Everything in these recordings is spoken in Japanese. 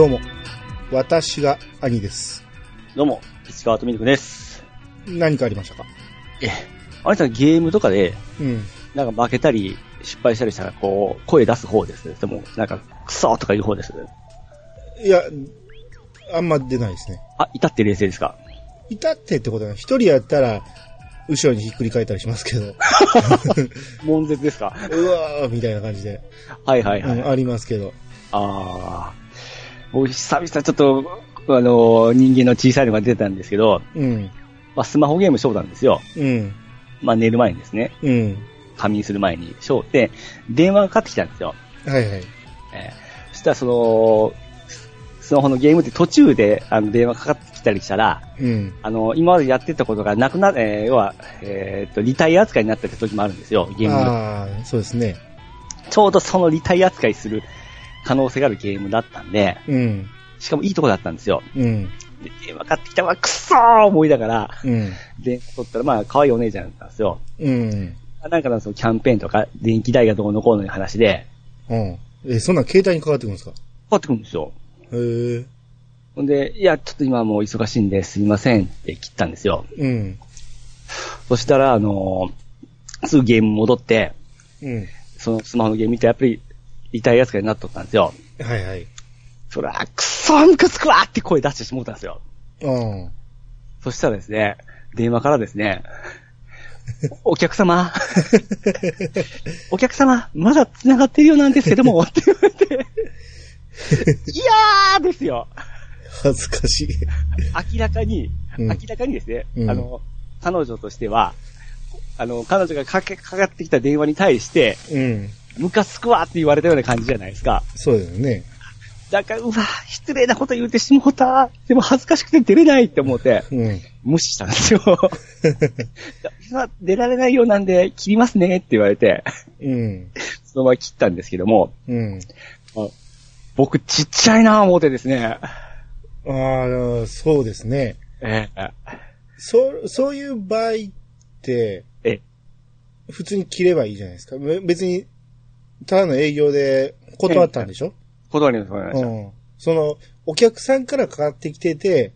どうも、私が兄です。どうも、石川とみるくです。何かありましたか？ええ、あれさんゲームとかで、うん。なんか負けたり、失敗したりしたら、こう、声出す方です。でも、なんか、クソーとか言う方です。いや、あんま出ないですね。あ、いたって冷静ですか？いたってってことは、一人やったら、後ろにひっくり返ったりしますけど、悶絶ですか？うわーみたいな感じで、はいはいはい。うん、ありますけど。あー。僕、久々ちょっと、あの、人間の小さいのが出たんですけど、うん、まあ、スマホゲームしようたんですよ。うん、まあ、寝る前にですね、うん。仮眠する前にしようって、電話がかかってきたんですよ。はいはい。えーそしたらその、スマホのゲームって途中であの電話かかってきたりしたら、うん。あの、今までやってたことがなくな、えー要は、えーっと、リタイア扱いになってた時もあるんですよ、ゲームあ、そうですね。ちょうどそのリタイア扱いする可能性があるゲームだったんで、うん、しかもいいとこだったんですよ。うん、で、電話かかってきたわ、くそー思いながら、うん、電話取ったら、まあ、可愛いお姉ちゃんだったんですよ。うん、なんかのそのキャンペーンとか、電気代がどうのこうの話で、うん。え、そんなん携帯にかかってくるんですか？かかってくるんですよ。へえ。ほんで、いや、ちょっと今もう忙しいんですいませんって切ったんですよ。うん、そしたら、あのーすぐゲーム戻って、うん。そのスマホのゲーム見て、やっぱり、痛い扱いになっとったんですよ。はいはい。そら、くそームカつくわーって声出してしもうたんですよ。うん。そしたらですね、電話からですね、お客様、お客様、まだ繋がってるようなんですけども、って言われて、いやーですよ。恥ずかしい。明らかに、うん明らかにですね、うんあの、彼女としては、あの、彼女がかけ、かかってきた電話に対して、うん。ムカつくわって言われたような感じじゃないですか。そうですよね。だだから、うわ、失礼なこと言うてしもうた。でも恥ずかしくて出れないって思って、うん。無視したんですよ。今出られないようなんで、切りますねって言われて、うん。そのまま切ったんですけども、うん。僕ちっちゃいなぁ思ってですね。ああ、そうですね。ええそう、そういう場合って、え普通に切ればいいじゃないですか。べ別に、ただの営業で断ったんでしょ？断りました。うん。その、お客さんからかかってきてて、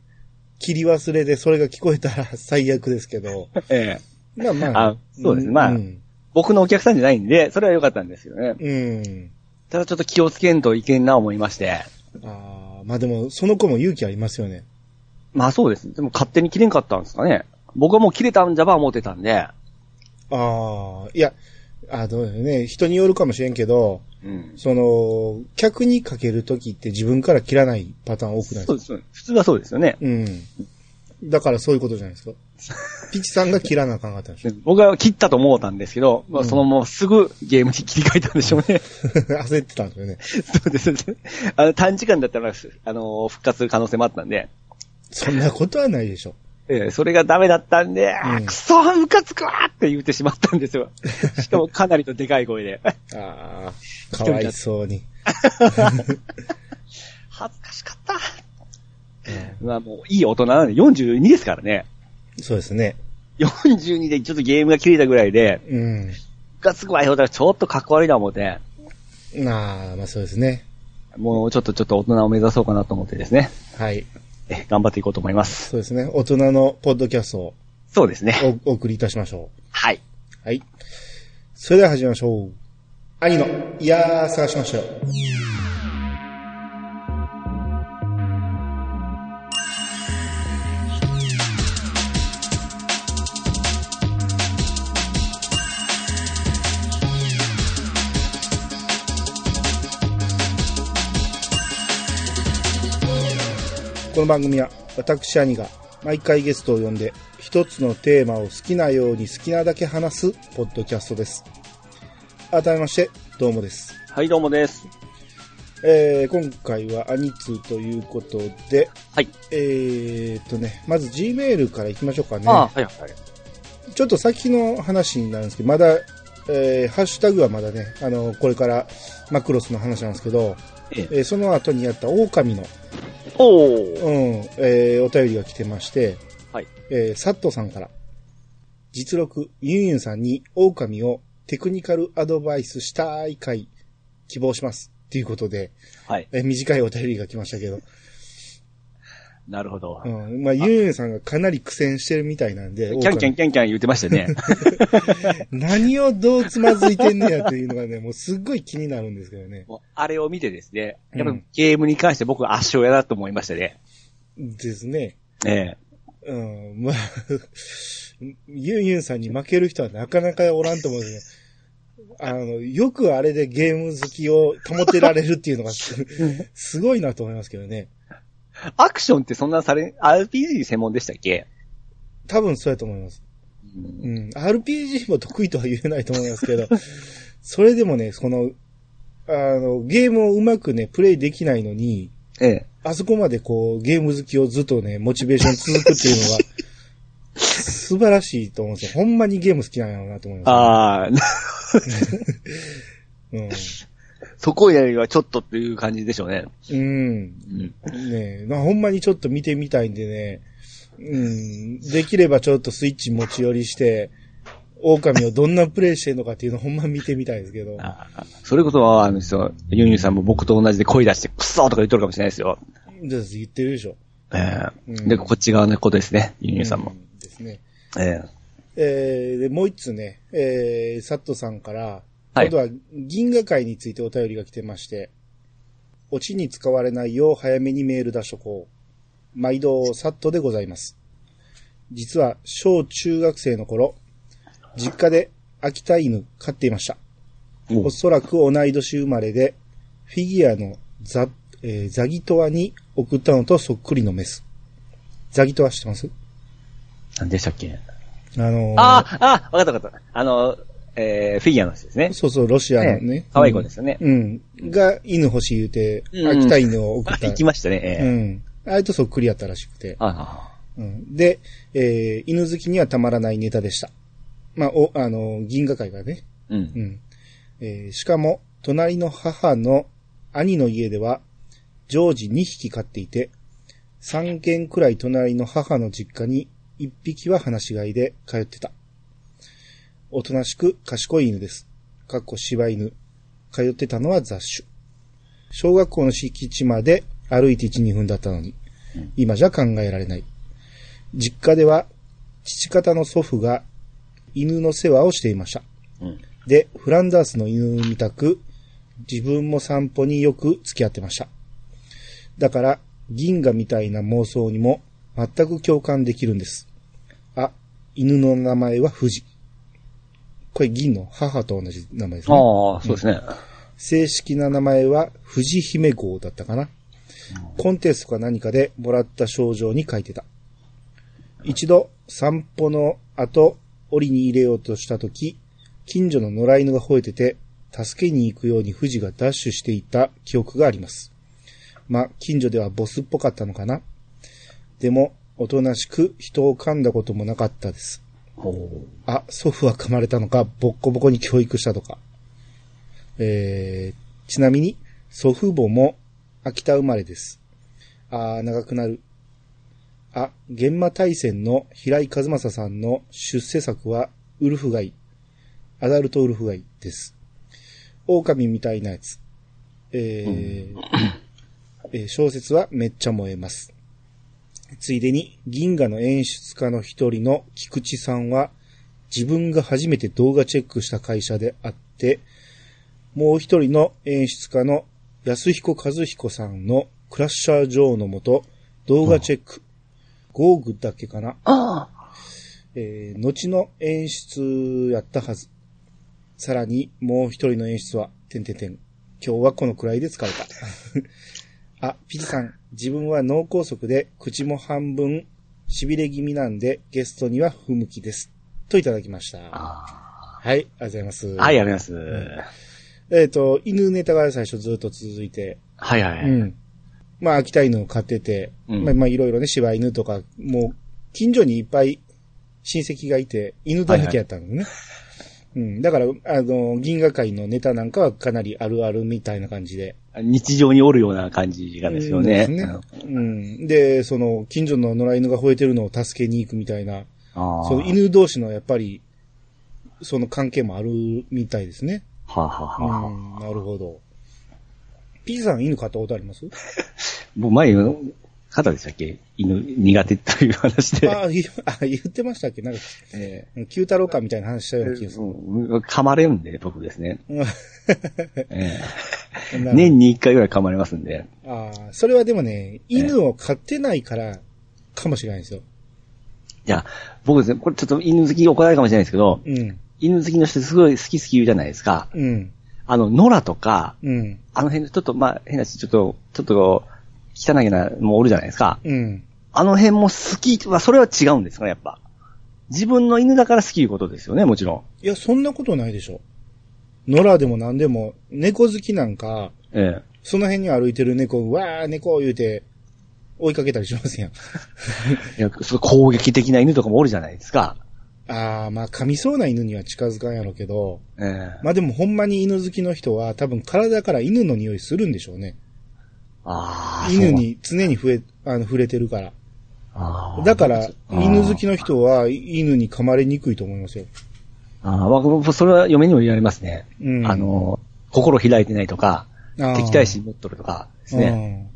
切り忘れでそれが聞こえたら最悪ですけど、ええまあまあ。あそうですねまあうん。僕のお客さんじゃないんで、それは良かったんですよね。うん。ただちょっと気をつけんといけんな思いまして。ああ、まあでも、その子も勇気ありますよね。まあそうです。でも勝手に切れんかったんですかね。僕はもう切れたんじゃば思ってたんで。ああ、いや、あどうだよね。人によるかもしれんけど、うん。その、客にかけるときって自分から切らないパターン多くないですか？そうです。普通はそうですよね。うん。だからそういうことじゃないですか？ピチさんが切らなあかんかったんでしょ？僕は切ったと思ったんですけど、まあうんそのまますぐゲームに切り替えたんでしょうね。焦ってたんですよね。そうです。あの、短時間だったら、あの、復活する可能性もあったんで、そんなことはないでしょ。ええそれがダメだったんで、あうんーくそームカつくわーって言ってしまったんですよ。しかもかなりとでかい声で。ああ、かわいそうに。恥ずかしかった。まあもういい大人なんで42ですからね。そうですね。42でちょっとゲームが切れたぐらいで、うん。ムカつくわよ。だからちょっとかっこ悪いな思って、なあ、まあそうですね。もうちょっとちょっと大人を目指そうかなと思ってですね。はい。え頑張っていこうと思います。そうですね。大人のポッドキャストをそうですね。おお送りいたしましょはい。う。はい。それでは始めましょう。兄の、いやー、探しましたよ。この番組は私兄が毎回ゲストを呼んで一つのテーマを好きなように好きなだけ話すポッドキャストです。改めまして、どうもです。はい、どうもです。えー、今回はアニツということで、はい。えーっとね、まず Gmail から行きましょうかね。ああ、はい、はい。ちょっと先の話になるんですけど、まだ、えー、ハッシュタグはまだね、あの、これからマクロスの話なんですけど、えええーその後にやった狼の、おー。うん、えーお便りが来てまして、はい。えーサットさんから、実録、ユンユンさんに狼をテクニカルアドバイスしたい回、希望します。っていうことで、はい。え短いお便りが来ましたけど。なるほど。うん。まあ、ゆうゆうさんがかなり苦戦してるみたいなんで、キャンキャンキャンキャン言ってましたね。何をどうつまずいてんねやっていうのがね、もうすっごい気になるんですけどね。もうあれを見てですね、やっぱうんゲームに関して僕は圧勝やなと思いましたね。ですね。ええ。うん。まあ、ユンユンさんに負ける人はなかなかおらんと思うんですね。あの、よくあれでゲーム好きを保てられるっていうのがす すごいなと思いますけどね。アクションってそんなされ、RPG 専門でしたっけ？多分そうやと思います。うんうん。RPG も得意とは言えないと思いますけど、それでもね、この、あの、ゲームをうまくね、プレイできないのに、ええ。あそこまでこう、ゲーム好きをずっとね、モチベーション続くっていうのが、素晴らしいと思うんですよ。ほんまにゲーム好きなんやろうなと思います、ああ、うん。そこよりはちょっとっていう感じでしょうね。うん。うん。ねほんまにちょっと見てみたいんでね、うん、できればちょっとスイッチ持ち寄りして、狼をどんなプレイしてるのかっていうのを ほんま見てみたいですけど。ああそれこそは、あの人、ユンユンさんも僕と同じで声出して、クソーとか言っとるかもしれないですよ。です言ってるでしょ。ええうんで、こっち側のことですね、ユンユンさんも。うんですね。えええー、で、もう一つね、えー、サットさんから、はい今度は銀河会についてお便りが来てまして、オチに使われないよう早めにメール出しとこう。毎度サットでございます。実は小中学生の頃、実家で秋田犬飼っていました。おおそらく同い年生まれで、フィギュアのザ、えーザギトワに送ったのとそっくりのメス。ザギトワ知ってます？何でしたっけ？あのーああ、あわかったわかった。あの、えー、フィギュアの人ですね。そうそう、ロシアのねええ。可愛い子ですよねうん。が、犬欲しい言うて、うん秋田犬を送った。行きましたね、えうえん。あれとそっくりやったらしくて。あうん。で、えー、犬好きにはたまらないネタでした。まあ、お、あの、銀河会がね。あ、うんう。ん。えー、しかも、隣の母の兄の家では、常時2匹飼っていて、3軒くらい隣の母の実家に1匹は放し飼いで通ってた。おとなしく賢い犬です。かっこ柴犬。通ってたのは雑種。小学校の敷地まで歩いて1、2分だったのに、今じゃ考えられない。実家では、父方の祖父が犬の世話をしていました。うん。で、フランダースの犬みたく、自分も散歩によく付き合ってました。だから、銀河みたいな妄想にも全く共感できるんです。あ、犬の名前は富士。これ銀の母と同じ名前ですね。ああ、そうですね。正式な名前は富士姫号だったかな。コンテストか何かでもらった賞状に書いてた。一度散歩の後、檻に入れようとしたとき、近所の野良犬が吠えてて、助けに行くように富士がダッシュしていた記憶があります。まあ、近所ではボスっぽかったのかな。でも、おとなしく人を噛んだこともなかったです。あ、祖父は噛まれたのか、ボッコボコに教育したとか。えー、ちなみに、祖父母も秋田生まれです。あー、長くなる。あ、玄馬大戦の平井和正さんの出世作は、ウルフガイ。アダルトウルフガイです。狼みたいなやつ。えーえー小説はめっちゃ燃えます。ついでに、銀河の演出家の一人の菊池さんは、自分が初めて動画チェックした会社であって、もう一人の演出家の安彦和彦さんのクラッシャー上のもと、動画チェック。ゴーグだけかな。あえー後の演出やったはず。さらに、もう一人の演出は、てんてんてん。今日はこのくらいで疲れた。あ、ピチさん、自分は脳梗塞で口も半分痺れ気味なんでゲストには不向きです。といただきました。あはい、ありがとうございます。はい、やめます。えっ、と、犬ネタが最初ずっと続いて、はいはい。うん。まあ、秋田犬を飼ってて、うんまあ、まあ、いろいろね、柴犬とか、もう、近所にいっぱい親戚がいて、犬だらけやったのね。うん。だから、あの、銀河界のネタなんかはかなりあるあるみたいな感じで。日常におるような感じがですよね。うんですねうん。で、その、近所の野良犬が吠えてるのを助けに行くみたいな。その犬同士のやっぱり、その関係もあるみたいですね。はあ、はあはあはうん、なるほど。P さん犬飼ったことあります？もう前の方でしたっけ？犬苦手という話で。ああ、言ってましたっけ？なんか、え九太郎かみたいな話したような気がする。うん噛まれるんで、僕ですね。ええな年に一回ぐらい噛まれますんで。ああ、それはでもね、犬を飼ってないから、かもしれないですよ。いや、僕ですね、これちょっと犬好き怒られるかもしれないですけど、うん。犬好きの人すごい好き好き言うじゃないですか。うん。あの、野良とか、うん。あの辺、ちょっと、まあ、変なし、ちょっと、ちょっと、汚いな、もうおるじゃないですか。うん。あの辺も好きは、それは違うんですかね、やっぱ。自分の犬だから好きいうことですよね、もちろん。いや、そんなことないでしょ。野良でも何でも、猫好きなんか、えその辺に歩いてる猫、うわー、猫言うて、追いかけたりしますやん。え。いや、その攻撃的な犬とかもおるじゃないですか。ああ、まあ、噛みそうな犬には近づかんやろうけど、ええ。まあでもほんまに犬好きの人は多分体から犬の匂いするんでしょうね。ああ。犬に常に触れ、あの、触れてるから。あーだから、犬好きの人は犬に噛まれにくいと思いますよ。ああ、僕それは嫁にも言われますね。うんあの、心開いてないとか、敵対心持っとるとかですね。うん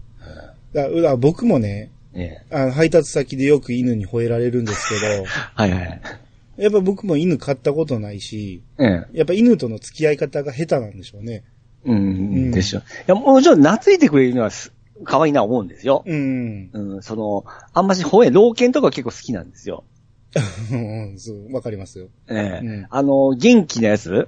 だだ僕もね、ええ。あの配達先でよく犬に吠えられるんですけど、はいはい。やっぱ僕も犬飼ったことないし、ええ。やっぱ犬との付き合い方が下手なんでしょうね。うん、でしょ。いや、もちろん懐いてくれるのはす可愛いな思うんですよ。うん。うん、その、あんまし吠え、老犬とか結構好きなんですよ。うんそうわかりますよ。ええうんあの、元気なやつ？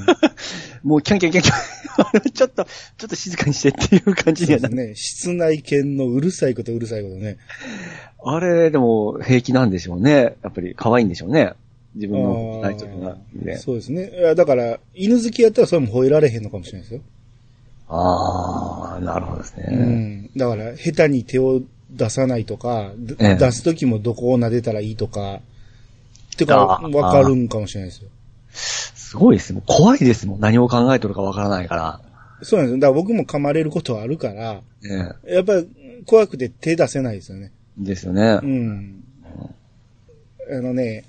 もうキャンキャンキャンキャン。ちょっと、ちょっと静かにしてっていう感じにはなそうですね。室内犬のうるさいことうるさいことね。あれ、でも平気なんでしょうね。やっぱり可愛いんでしょうね。自分のタイトルが。ねそうですね。だから、犬好きやったらそれも吠えられへんのかもしれないですよ。ああ、なるほどですうね。ん。だから、下手に手を出さないとか、ええ出すときもどこを撫でたらいいとか、ってか、わかるんかもしれないですよ。すごいですもん。怖いですもん。何を考えとるかわからないから。そうなんですよ。だから僕も噛まれることはあるから、えやっぱり怖くて手出せないですよね。えですよねう。ん。あのね、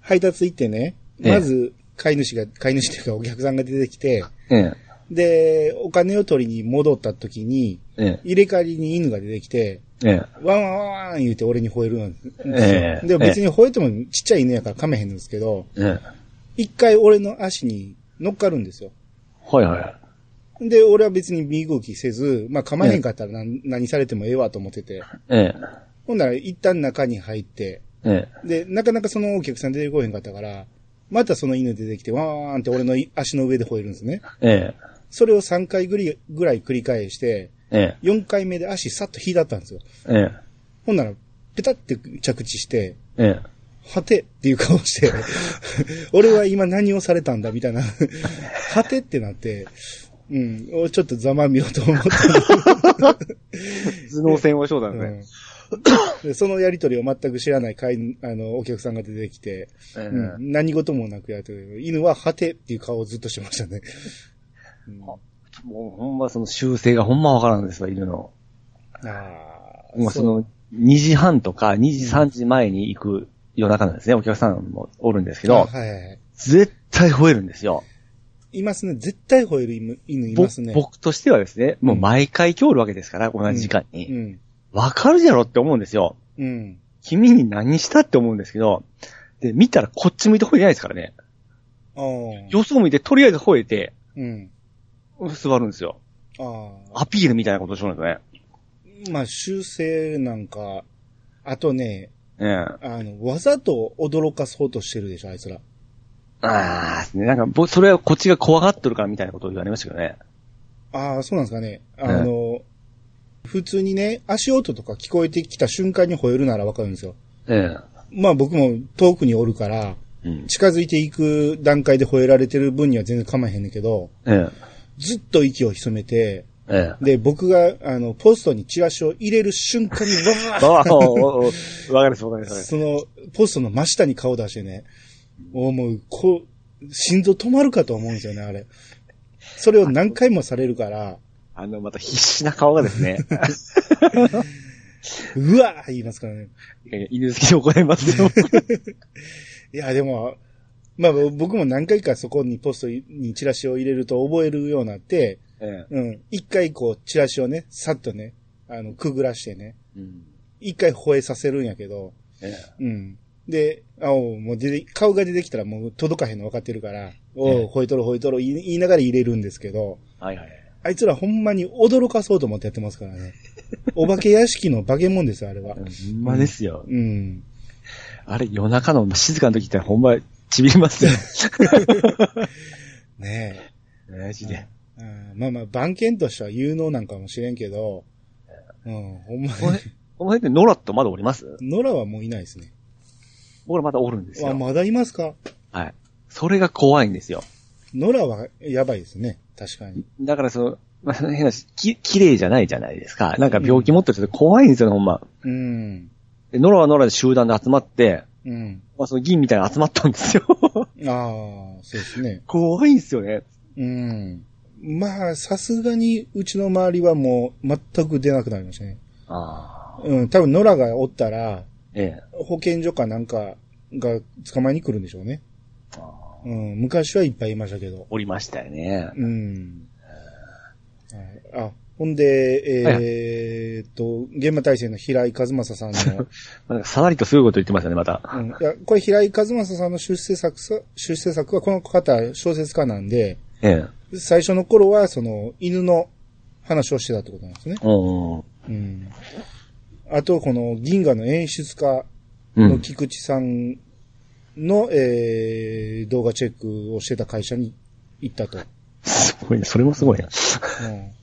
配達行ってね、ええまず、飼い主が、飼い主というかお客さんが出てきて、ええ。で、お金を取りに戻った時に、え入れ替わりに犬が出てきて、え。え。ワンワンワン言うて俺に吠えるんですよ。ええでも別に吠えてもちっちゃい犬やから噛めへんんですけど、ええ。一回俺の足に乗っかるんですよ。はいはい。で、俺は別に身動きせず、まあ噛まへんかったら何,、何されてもええわと思ってて。ええ。ほんなら一旦中に入って、ええ。で、なかなかそのお客さん出てこへんかったから、またその犬出てきて、ワーンって俺の足の上で吠えるんですね。ええ。それを3回ぐりぐらい繰り返して、ええ。4回目で足さっと引いたったんですよ。ええ。ほんなら、ペタって着地して、ええ。はてっていう顔して、俺は今何をされたんだみたいな、はてってなって、うん、ちょっとざまみようと思った頭脳戦をしようだんね。でそのやりとりを全く知らない会員あの、お客さんが出てきて、ええうん、何事もなくやってる犬ははてっていう顔をずっとしてましたね。うんもうほんまその修正がほんまわからんですわ、犬の。ああもうその、2時半とか2時3時前に行く夜中なんですね、お客さんもおるんですけど、あはい。絶対吠えるんですよ。いますね。絶対吠える犬犬いぼますね。僕としてはですね、もう毎回今日おるわけですから、同じ時間うに。ん。わ、かるじゃろって思うんですよ。うん。君に何したって思うんですけど、で、見たらこっち向いて吠えないですからね。ああ。様子を見て、とりあえず吠えて、うん。座るんですよ。ああ。アピールみたいなことをしるんですね。まあ、修正なんか、あとね、ええ。あの、わざと驚かそうとしてるでしょ、あいつら。ああ。なんか、ぼそれはこっちが怖がっとるからみたいなことを言われましたけどね。ああ、そうなんですかね。あの、普通にね、足音とか聞こえてきた瞬間に吠えるならわかるんですよ。えまあ僕も遠くにおるから、え。うん。近づいていく段階で吠えられてる分には全然構えへんねんけど、えずっと息を潜めて、え。ええ。で、僕が、あの、ポストにチラシを入れる瞬間に、わーわかります、わかります。その、ポストの真下に顔出してね、もう、こう、心臓止まるかと思うんですよね、あれ。それを何回もされるから、あの、また必死な顔がですね、うわー言いますからね。犬好きで怒られますよ。いや、でも、まあ僕も何回かそこにポストにチラシを入れると覚えるようになって、ええ。うん。一回こう、チラシをね、さっとね、あの、くぐらしてね、うん。一回吠えさせるんやけど、えうん。で、あおうもう出て、顔が出てきたらもう届かへんの分かってるから、おええう、吠えとる吠えとる言いながら入れるんですけど、え。はいはい。あいつらほんまに驚かそうと思ってやってますからね。お化け屋敷の化け物ですよ、あれは。ほんまですよ。うん。あれ、夜中の静かな時ってほんま、ちびります よ。ねマジで。え。うん、まあまあ、番犬としては有能なんかもしれんけど、うん、ほんまこれ、この辺ってノラってまだおります？に。野良はもういないですね。僕らまだおるんですあ、よ。まだいますか？はい。それが怖いんですよ。野良はやばいですね。確かに。だからその、まあ、変なし、き、綺麗じゃないじゃないですか。なんか病気持ってると怖いんですよね、ほんま。うん。で、ノラはノラで集団で集まって、うん。まあその銀みたいなの集まったんですよ。ああ、そうですね。怖いんですよね。うん。まあ、さすがに、うちの周りはもう、全く出なくなりましたね。ああ。うん、多分、野良がおったら、ええ。保健所かなんかが捕まえに来るんでしょうね。ああうん、昔はいっぱいいましたけど。おりましたよね。うん。はいあ、ほんで、えーっと、現場大生の平井和正さんの、なんかさらりとすごいこと言ってましたね、また。うん、いや、これ平井和正さんの出世作さ、出世作はこの方小説家なんで、ええ。最初の頃はその犬の話をしてたってことなんですね。うん。うん。あと、この銀河の演出家うん。の菊池さんの、えー動画チェックをしてた会社に行ったと。すごいね。それもすごいな。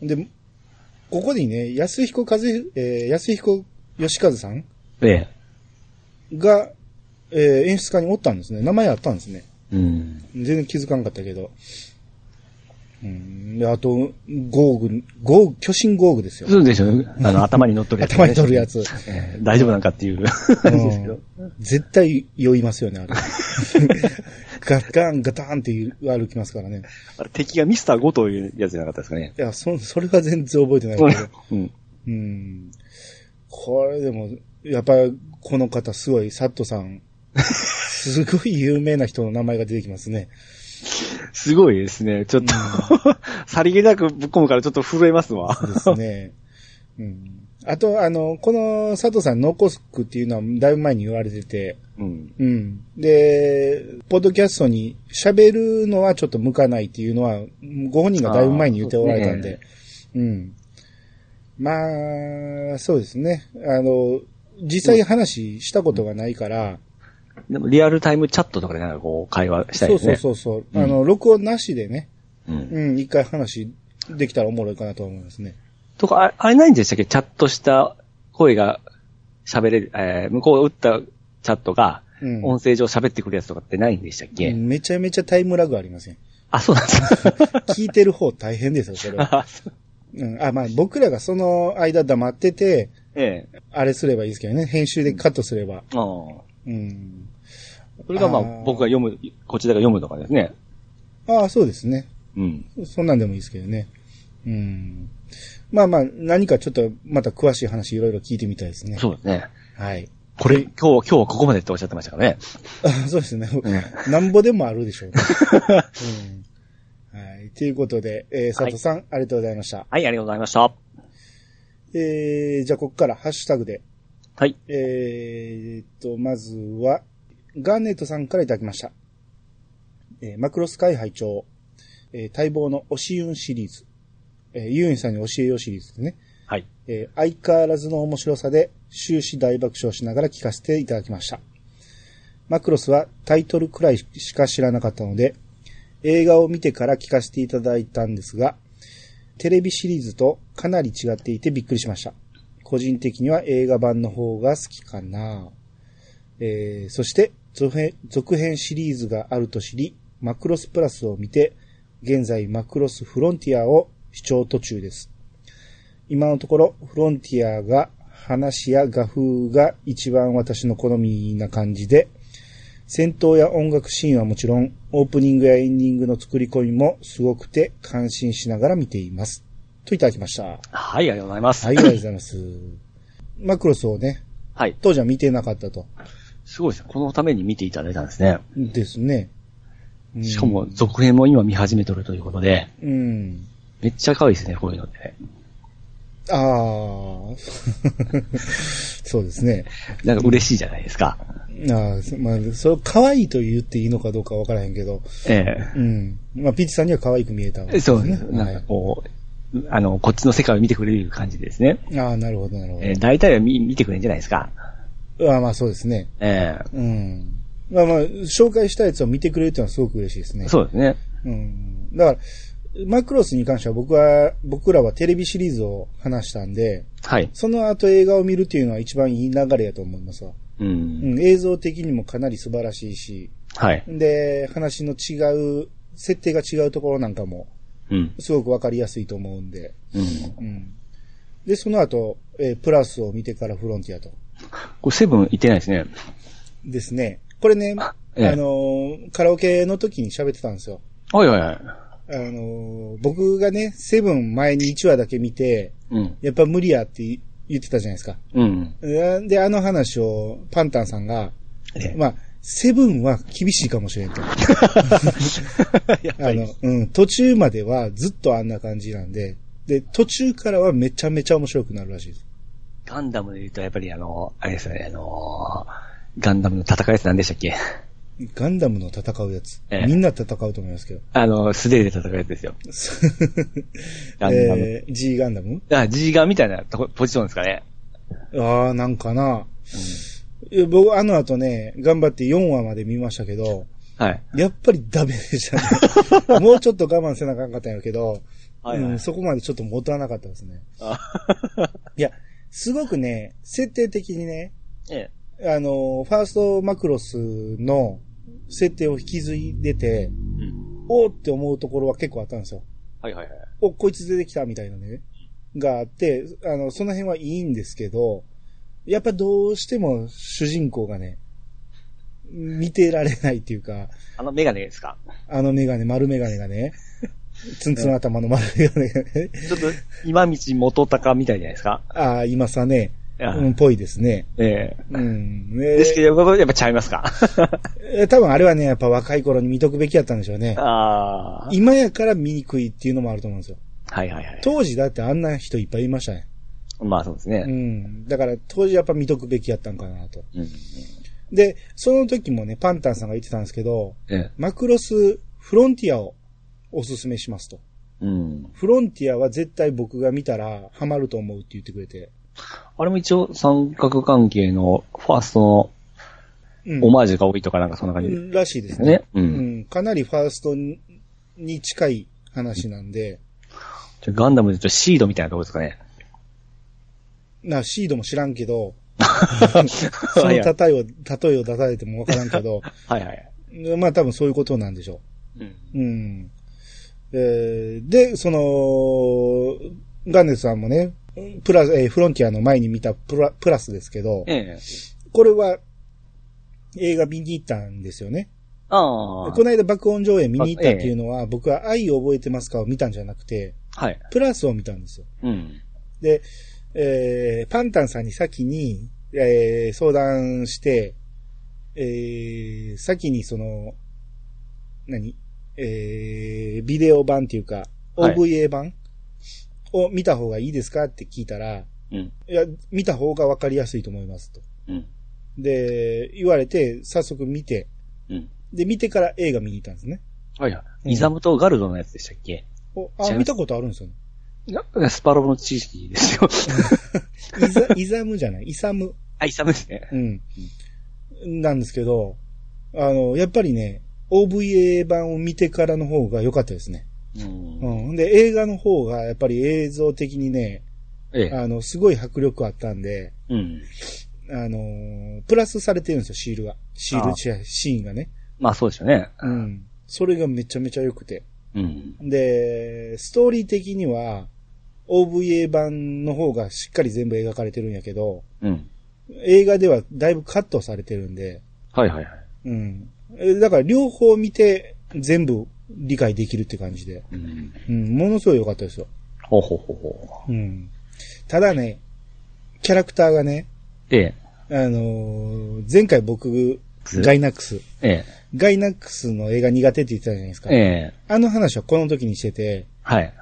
うん、で、ここにね、安彦和、えー安彦義和さんええ。が、えー演出家におったんですね。名前あったんですね。うん。全然気づかんかったけど。うん。で、あと、ゴーグ、ゴーグ、巨神ゴーグですよ。そうでしょあの、頭に乗っとるやつ、頭に乗るやつ。ええ大丈夫なんかっていう。うん絶対酔いますよね、あれ。ガッガン、ガタンって歩きますからね。あれ敵がミスター5というやつじゃなかったですかね。いや、そ、それは全然覚えてないけど。うん。うん。これでも、やっぱ、この方すごい、サットさん。すごい有名な人の名前が出てきますね。すごいですね。ちょっと、さりげなくぶっ込むからちょっと震えますわ。ですね。うん。あと、あの、この佐藤さん、ノーコスクっていうのはだいぶ前に言われてて、うん。うん。で、ポッドキャストに喋るのはちょっと向かないっていうのは、ご本人がだいぶ前に言っておられたんで、うん。まあ、そうですね。あの、実際話したことがないから、でもリアルタイムチャットとかでなんかこう会話したいそうですね。そうそうそう、うんあの、録音なしでね、うん。うん、一回話できたらおもろいかなと思いますね。とか、ああれないんでしたっけ？チャットした声が喋れる、えー向こうが打ったチャットがうん。音声上喋ってくるやつとかってないんでしたっけ、めちゃめちゃタイムラグありません。あ、そうなんですか。聞いてる方大変ですよ、それは。ううん。あ、まあ僕らがその間黙ってて、ええ。あれすればいいですけどね。編集でカットすれば。ああ。うん。それがまあ僕が読む、こちらが読むとかですね。ああ、そうですね。うん。そんなんでもいいですけどね。うん。まあまあ、何かちょっとまた詳しい話いろいろ聞いてみたいですね。そうですね。はい。これ、今日、今日はここまでっておっしゃってましたからね。あそうですね。うなんぼでもあるでしょうね。うん。はい。ということで、えー、佐藤さん、ありがとうございました。はい、ありがとうございました。えー、じゃあ、ここからハッシュタグで。はい。えーっと、まずは、ガーネットさんからいただきました。えーマクロス会拝聴えー待望の推しユンシリーズ。えーユンさんに教えようシリーズですね。はい。えー相変わらずの面白さで終始大爆笑しながら聞かせていただきました。マクロスはタイトルくらいしか知らなかったので、映画を見てから聞かせていただいたんですが、テレビシリーズとかなり違っていてびっくりしました。個人的には映画版の方が好きかな。えー、そして続編、続編シリーズがあると知り、マクロスプラスを見て、現在マクロスフロンティアを視聴途中です。今のところ、フロンティアが話や画風が一番私の好みな感じで、戦闘や音楽シーンはもちろん、オープニングやエンディングの作り込みもすごくて感心しながら見ています。といただきました。はい、はい、ありがとうございます。ありがとうございます。マクロスをね、はい。当時は見てなかったと。すごいですね。このために見ていただいたんですね。ですね。うんしかも、続編も今見始めとるということで、うん。めっちゃ可愛いですね、こういうのって。ああ、そうですね。なんか嬉しいじゃないですか。ああ、そまあ、そう、可愛いと言っていいのかどうかわからへんけど、えうん。まあ、ピーチさんには可愛く見えたわけえ。ですね。そうです。なんかこう、あの、こっちの世界を見てくれる感じですね。はい、ああ、なるほど、なるほど。えー大体は見見てくれるんじゃないですか。ああ、まあそうですね。えうん。まあまあ、紹介したやつを見てくれるっていうのはすごく嬉しいですね。えそうですね。うん。だから、マクロスに関しては僕は、僕らはテレビシリーズを話したんで、はい。その後映画を見るっていうのは一番いい流れやと思いますわ。う。うんん、映像的にもかなり素晴らしいし、はい。で、話の違う、設定が違うところなんかも、うん。すごくわかりやすいと思うんで、うん。うん。で、その後、えープラスを見てからフロンティアと。これセブン行ってないですね。ですね。これね、あええのーカラオケの時に喋ってたんですよ。はいはいはい。あのー僕がね、セブン前に1話だけ見て、うん。やっぱ無理やって言ってたじゃないですか。うん。でで、あの話をパンタンさんが、ええまあ、セブンは厳しいかもしれんと。あの、うん、途中まではずっとあんな感じなんで、で、途中からはめちゃめちゃ面白くなるらしいです。ガンダムで言うと、やっぱりあの、あれですよね、あの、ガンダムの戦いやつ何でしたっけ？ガンダムの戦うやつ。ええみんな戦うと思いますけど。あの、素手で戦うやつですよ。ガンダム。えー、G ガンダム？あ、G ガンみたいなポジションですかね。ああ、なんかな。いや僕、あの後ね、頑張って4話まで見ましたけど、はい。やっぱりダメでしたね。もうちょっと我慢せなあかんかったんやけど、はいはいうん、そこまでちょっと持たなかったですね。あいや、すごくね、設定的にね、えあの、ファーストマクロスの設定を引き継いでて、え。うん。おーって思うところは結構あったんですよ。はいはいはい。お、こいつ出てきたみたいなね、があって、あの、その辺はいいんですけど、やっぱどうしても主人公がね、見てられないっていうか、あのメガネですか？あのメガネ、丸メガネがね、ツンツン頭の丸メガネがね、ちょっと、今道元高みたいじゃないですか？ああ、今さね、あうん、ぽいですね。えうん。え。ねですけど、やっぱちゃいますか？え多分あれはね、やっぱ若い頃に見とくべきやったんでしょうね。ああ。今やから見にくいっていうのもあると思うんですよ。はいはいはい。当時だってあんな人いっぱいいましたね。まあそうですうね。ん。だから当時やっぱ見とくべきやったんかなと。うん。で、その時もね、パンタンさんが言ってたんですけど、ええ。マクロスフロンティアをおすすめしますと。うん。フロンティアは絶対僕が見たらハマると思うって言ってくれて。あれも一応三角関係のファーストのうんオマージュが多いとかなんかそんな感じでうんらしいですすねね。。う。うんん。かなりファーストにに近い話なんで、じゃあガンダムで言うとシードみたいなところですかね。な、シードも知らんけど、その例えを、例えを出されてもわからんけど、はいはい。まあ多分そういうことなんでしょうん。う。うん。えーで、その、ガンネスさんもね、プラス、えーフロンティアの前に見たプラプラスですけど、ええ。これは映画見に行ったんですよね。ああ。この間爆音上映見に行ったっていうのは、僕は愛を覚えてますかを見たんじゃなくて、はい。プラスを見たんですよ。うん。で、えーパンタンさんに先に、えー相談して、えー先にその、何？えービデオ版っていうか、はい OVA 版を見た方がいいですか？って聞いたら、うん。いや、見た方がわかりやすいと思いますと。うん。で、言われて、早速見て、うん。で、見てから映画見に行ったんですね。はいはい。うんイザムとガルドのやつでしたっけ？おあ見たことあるんですよね。いやスパロボの知識ですよ。イザ、イザムじゃない、イサム。あ、イサムですね。うん。なんですけど、あの、やっぱりね、OVA 版を見てからの方が良かったですね。うん。うん。で、映画の方がやっぱり映像的にね、ええ。あの、すごい迫力あったんで、うん。あのープラスされてるんですよ、シールが。シールシシーンがね。まあそうですよね。うん。それがめちゃめちゃ良くて。うん。で、ストーリー的には、OVA 版の方がしっかり全部描かれてるんやけど、うん。映画ではだいぶカットされてるんで、はいはいはい。うん。えだから両方見て全部理解できるって感じで、うん。うん、ものすごい良かったですよ。ほうほうほうほうん。ただね、キャラクターがね、う。ええ。あのー前回僕、ガイナックス、えガイナックスの映画苦手って言ってたじゃないですか。え。ええ。あの話はこの時にしてて、はい。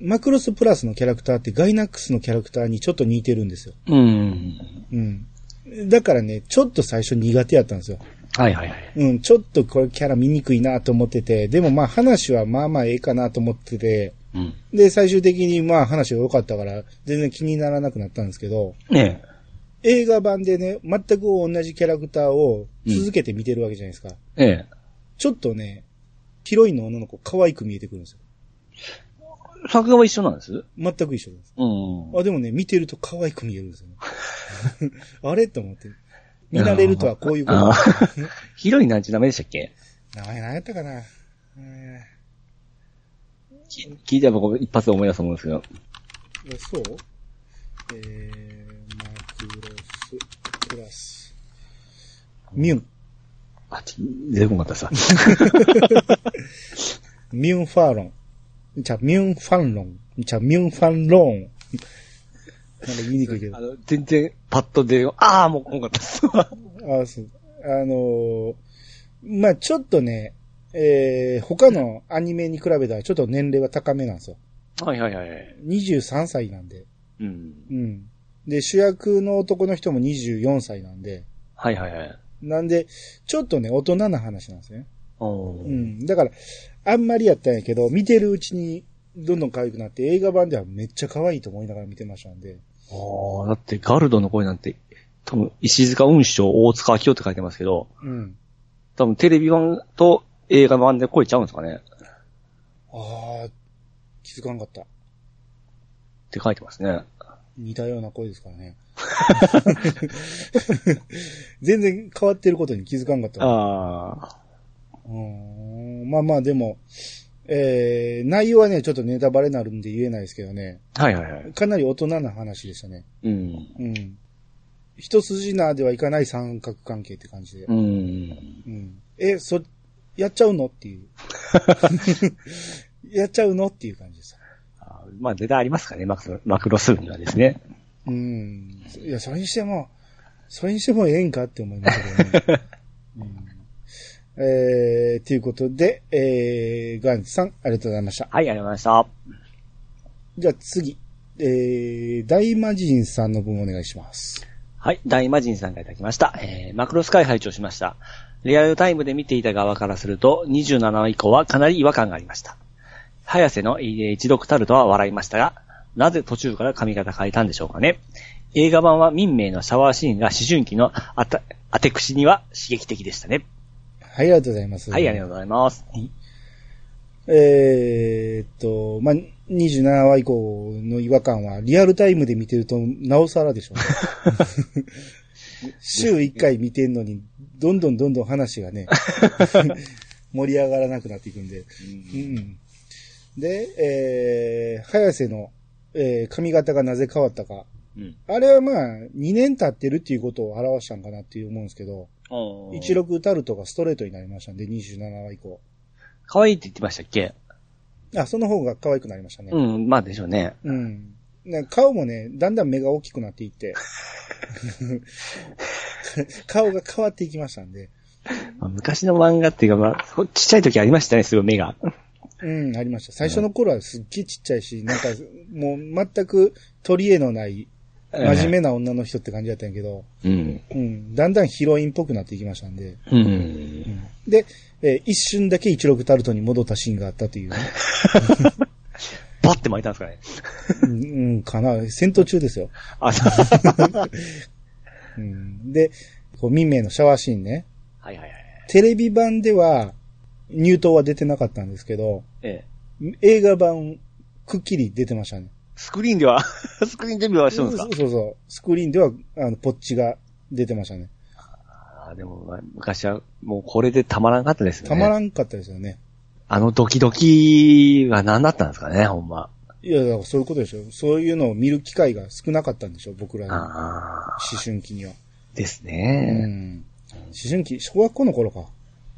マクロスプラスのキャラクターってガイナックスのキャラクターにちょっと似てるんですよ。うん。うん。だからね、ちょっと最初苦手やったんですよ。はいはいはい。うん、ちょっとこれキャラ見にくいなと思ってて、でもまあ話はまあまあええかなと思ってて、うん。で、最終的にまあ話が良かったから、全然気にならなくなったんですけど、ね映画版でね、全く同じキャラクターを続けて見てるわけじゃないですか。え。ええ。ちょっとね、ヒロインの女の子可愛く見えてくるんですよ。作画は一緒なんです？全く一緒です。うん。あ、でもね、見てると可愛く見えるんですよね。あれ？と思って。見慣れるとはこういうこと。ヒロインなんち名前でしたっけ？名前何やったかな、えき聞いてば僕一発で思い出すと思うんですけど。ー、そう？えー、マクロス、プラス、ミュン、あ、ち出てこなかったさ。ミュンファーロン。じゃあ、ミュンファンロン。じゃあ、ミュンファンローン。なんか言いにくいけどあ。の、全然パッと出る。ああ、もうこなかったっす。あそう。あのーまあちょっとね、えー、他のアニメに比べたらちょっと年齢は高めなんですよ。はいはいはい。23歳なんで。うん。うん。で、主役の男の人も24歳なんで。はいはいはい。なんで、ちょっとね、大人な話なんですね。うん。だから、あんまりやったんやけど、見てるうちにどんどん可愛くなって、映画版ではめっちゃ可愛いと思いながら見てましたんで。ああ、だってガルドの声なんて、多分、石塚雲章、大塚明夫って書いてますけど、うん。多分テレビ版と映画版で声ちゃうんですかねああ、気づかんかった。って書いてますね。似たような声ですからね。全然変わってることに気づかんかった。ああ。うーんまあまあでも、えー、内容はね、ちょっとネタバレになるんで言えないですけどね、はいはいはい。かなり大人な話でしたね。うん。うん。一筋縄ではいかない三角関係って感じで。うん。うん。え、そ、やっちゃうのっていう。やっちゃうのっていう感じです。あーまあ、ネタありますかね、マクロマクロスにはですね。うん。いや、それにしても、それにしてもええんかって思いましたけどね。うん、えー、ということで、えー、ガンツさん、ありがとうございました。はい、ありがとうございました。じゃあ次、えー、大魔神さんの分お願いします。はい、大魔神さんからいただきました。えー、マクロス会拝聴しました。リアルタイムで見ていた側からすると、27話以降はかなり違和感がありました。早瀬のえー一読たるとは笑いましたが、なぜ途中から髪型変えたんでしょうかね。映画版は民名のシャワーシーンが思春期のあた、当て口には刺激的でしたね。はい、ありがとうございます。はい、ありがとうございます。えーっと、まあ、27話以降の違和感は、リアルタイムで見てると、なおさらでしょうね。週1回見てんのに、どんどんどんどん話がね、盛り上がらなくなっていくんで。うん、で、えー、早瀬の、えー髪型がなぜ変わったか。うん。あれはまあ、2年経ってるっていうことを表したんかなっていう思うんですけど、16タルトがストレートになりましたんで、27話以降。可愛いって言ってましたっけ？あ、その方が可愛くなりましたね。うん、まあでしょうね。うん。ね顔もね、だんだん目が大きくなっていって、顔が変わっていきましたんで、まあ昔の漫画っていうか、まあ、ちっちゃい時ありましたね、すごい目が。うん、ありました。最初の頃はすっげえちっちゃいし、なんか、もう全く取り柄のない、真面目な女の人って感じだったんやけど、うん。うん、だんだんヒロインっぽくなっていきましたんで、うん。で、えー一瞬だけ16タルトに戻ったシーンがあったというね、バッて巻いたんですかね。うん、うんかな、戦闘中ですよ。あ、そううん、で、こう民名のシャワーシーンね、はいはいはい。テレビ版では、入刀は出てなかったんですけど、ええ。映画版、くっきり出てましたね。スクリーンでは、スクリーンデビューはしてるんですか？そうそうそう。スクリーンでは、あの、ポッチが出てましたね。あーでも、まあ昔はもうこれでたまらなかったですよね。たまらんかったですよね。あのドキドキは何だったんですかね、ほんま。いや、だからそういうことでしょ。そういうのを見る機会が少なかったんでしょ、僕らの思ああ。春期には。ですうね。ん。思春期、小学校の頃か。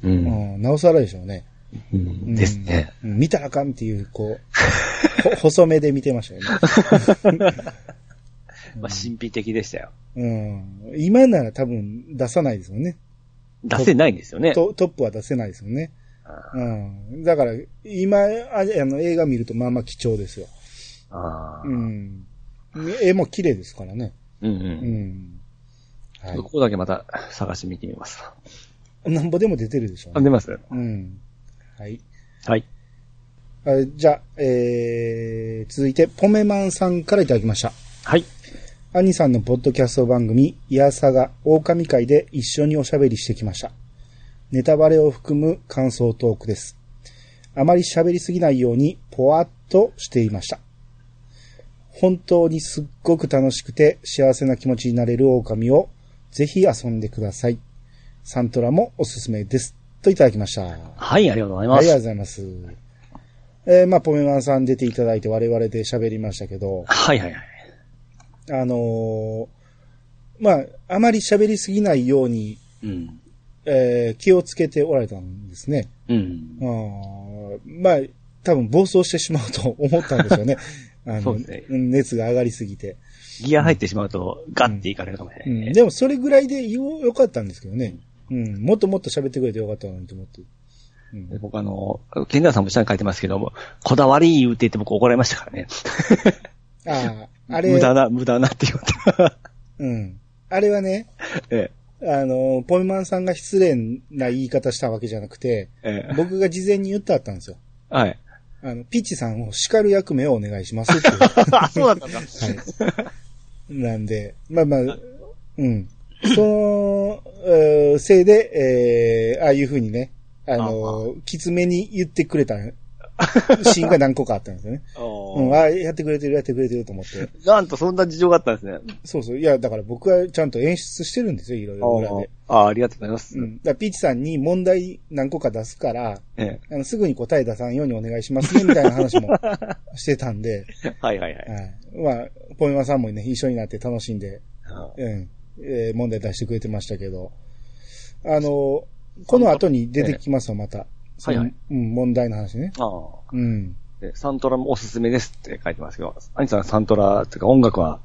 う。うんん、なおさらでしょうね。うんうんですね。。うん見たらあかんっていう、こう、ほ細めで見てましたよね。まあ、神秘的でしたよ。うん。今なら多分出さないですよね。出せないんですよね。トトップは出せないですよね。あうん。だから、今、ああの、映画見るとまあまあ貴重ですよ。ああ。う。ん。絵も綺麗ですからね。うんう。うんん。はここだけまた探してみてみます。い。なんぼでも出てるでしょうあ、ね。出ます？うん。はい。はい。あじゃあ、えー、続いて、ポメマンさんからいただきました。はい。兄さんのポッドキャスト番組、イヤサガ、狼会で一緒におしゃべりしてきました。ネタバレを含む感想トークです。あまり喋りすぎないように、ぽわっとしていました。本当にすっごく楽しくて幸せな気持ちになれる狼を、ぜひ遊んでください。サントラもおすすめです。といただきました。はい、ありがとうございありがとうます。ございます。えー、まあ、ポメマンさん出ていただいて我々で喋りましたけど、はいはいはい。あのーまあ、あまり喋りすぎないように、うん。えー気をつけておられたんですね。うんあ。ーまあ、多分暴走してしまうと思ったんでしょうね。あのねん熱が上がりすぎて、ギア入ってしまうと、ガッていかれるかもしれうないね。ん。でもそれぐらいでよよかったんですけどね。うん。もっともっと喋ってくれてよかったのにと思って。うんで僕あの、ケンダーさんも下に書いてますけども、こだわり言うて言って僕怒られましたからね。ああ、あれ、無駄な、無駄なって言われた。うん。あれはね、えあの、ポイマンさんが失礼な言い方したわけじゃなくて、え、ええ。僕が事前に言ってあったんですよ。はい。あの、ピッチさんを叱る役目をお願いしますって そうだったんだ。はい。なんで、まあまあ、うん。その、えーせいで、えーああいうふうにね、あの、きつめに言ってくれたシーンが何個かあったんですよね。うん、ああ、やってくれてる、やってくれてると思って。なんとそんな事情があったんですね。そうそう。いや、だから僕はちゃんと演出してるんですよ、いろいろ裏で。ああ、ありがとうございます。うん。だピーチさんに問題何個か出すから、えあのすぐに答え出さんようにお願いしますね、みたいな話も してたんで、え。はいはいはい。はい。まあ、ポイマさんもね、一緒になって楽しんで、あうん、えー問題出してくれてましたけど、あの、この後に出てきますよ、また。はいはいうん、問題の話ね。あうん。でサントラもおすすめですって書いてますけど、アニさんサントラっていうか音楽は、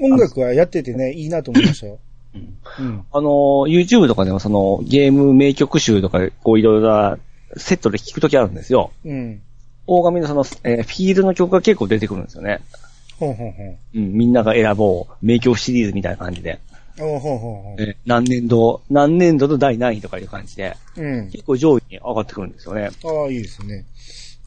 音楽はやっててね、いいなと思いましたよ。うんうん。あの、YouTube とかでもそのゲーム名曲集とかでこういろいろなセットで聴くときあるんですよ。うん。大神のその、えーフィールドの曲が結構出てくるんですよね。ほんほんほん。うん、みんなが選ぼう、名曲シリーズみたいな感じで。おほんほんほん。えー何年度、何年度の第何位とかいう感じで、うん。結構上位に上がってくるんですよね。ああ、いいですね。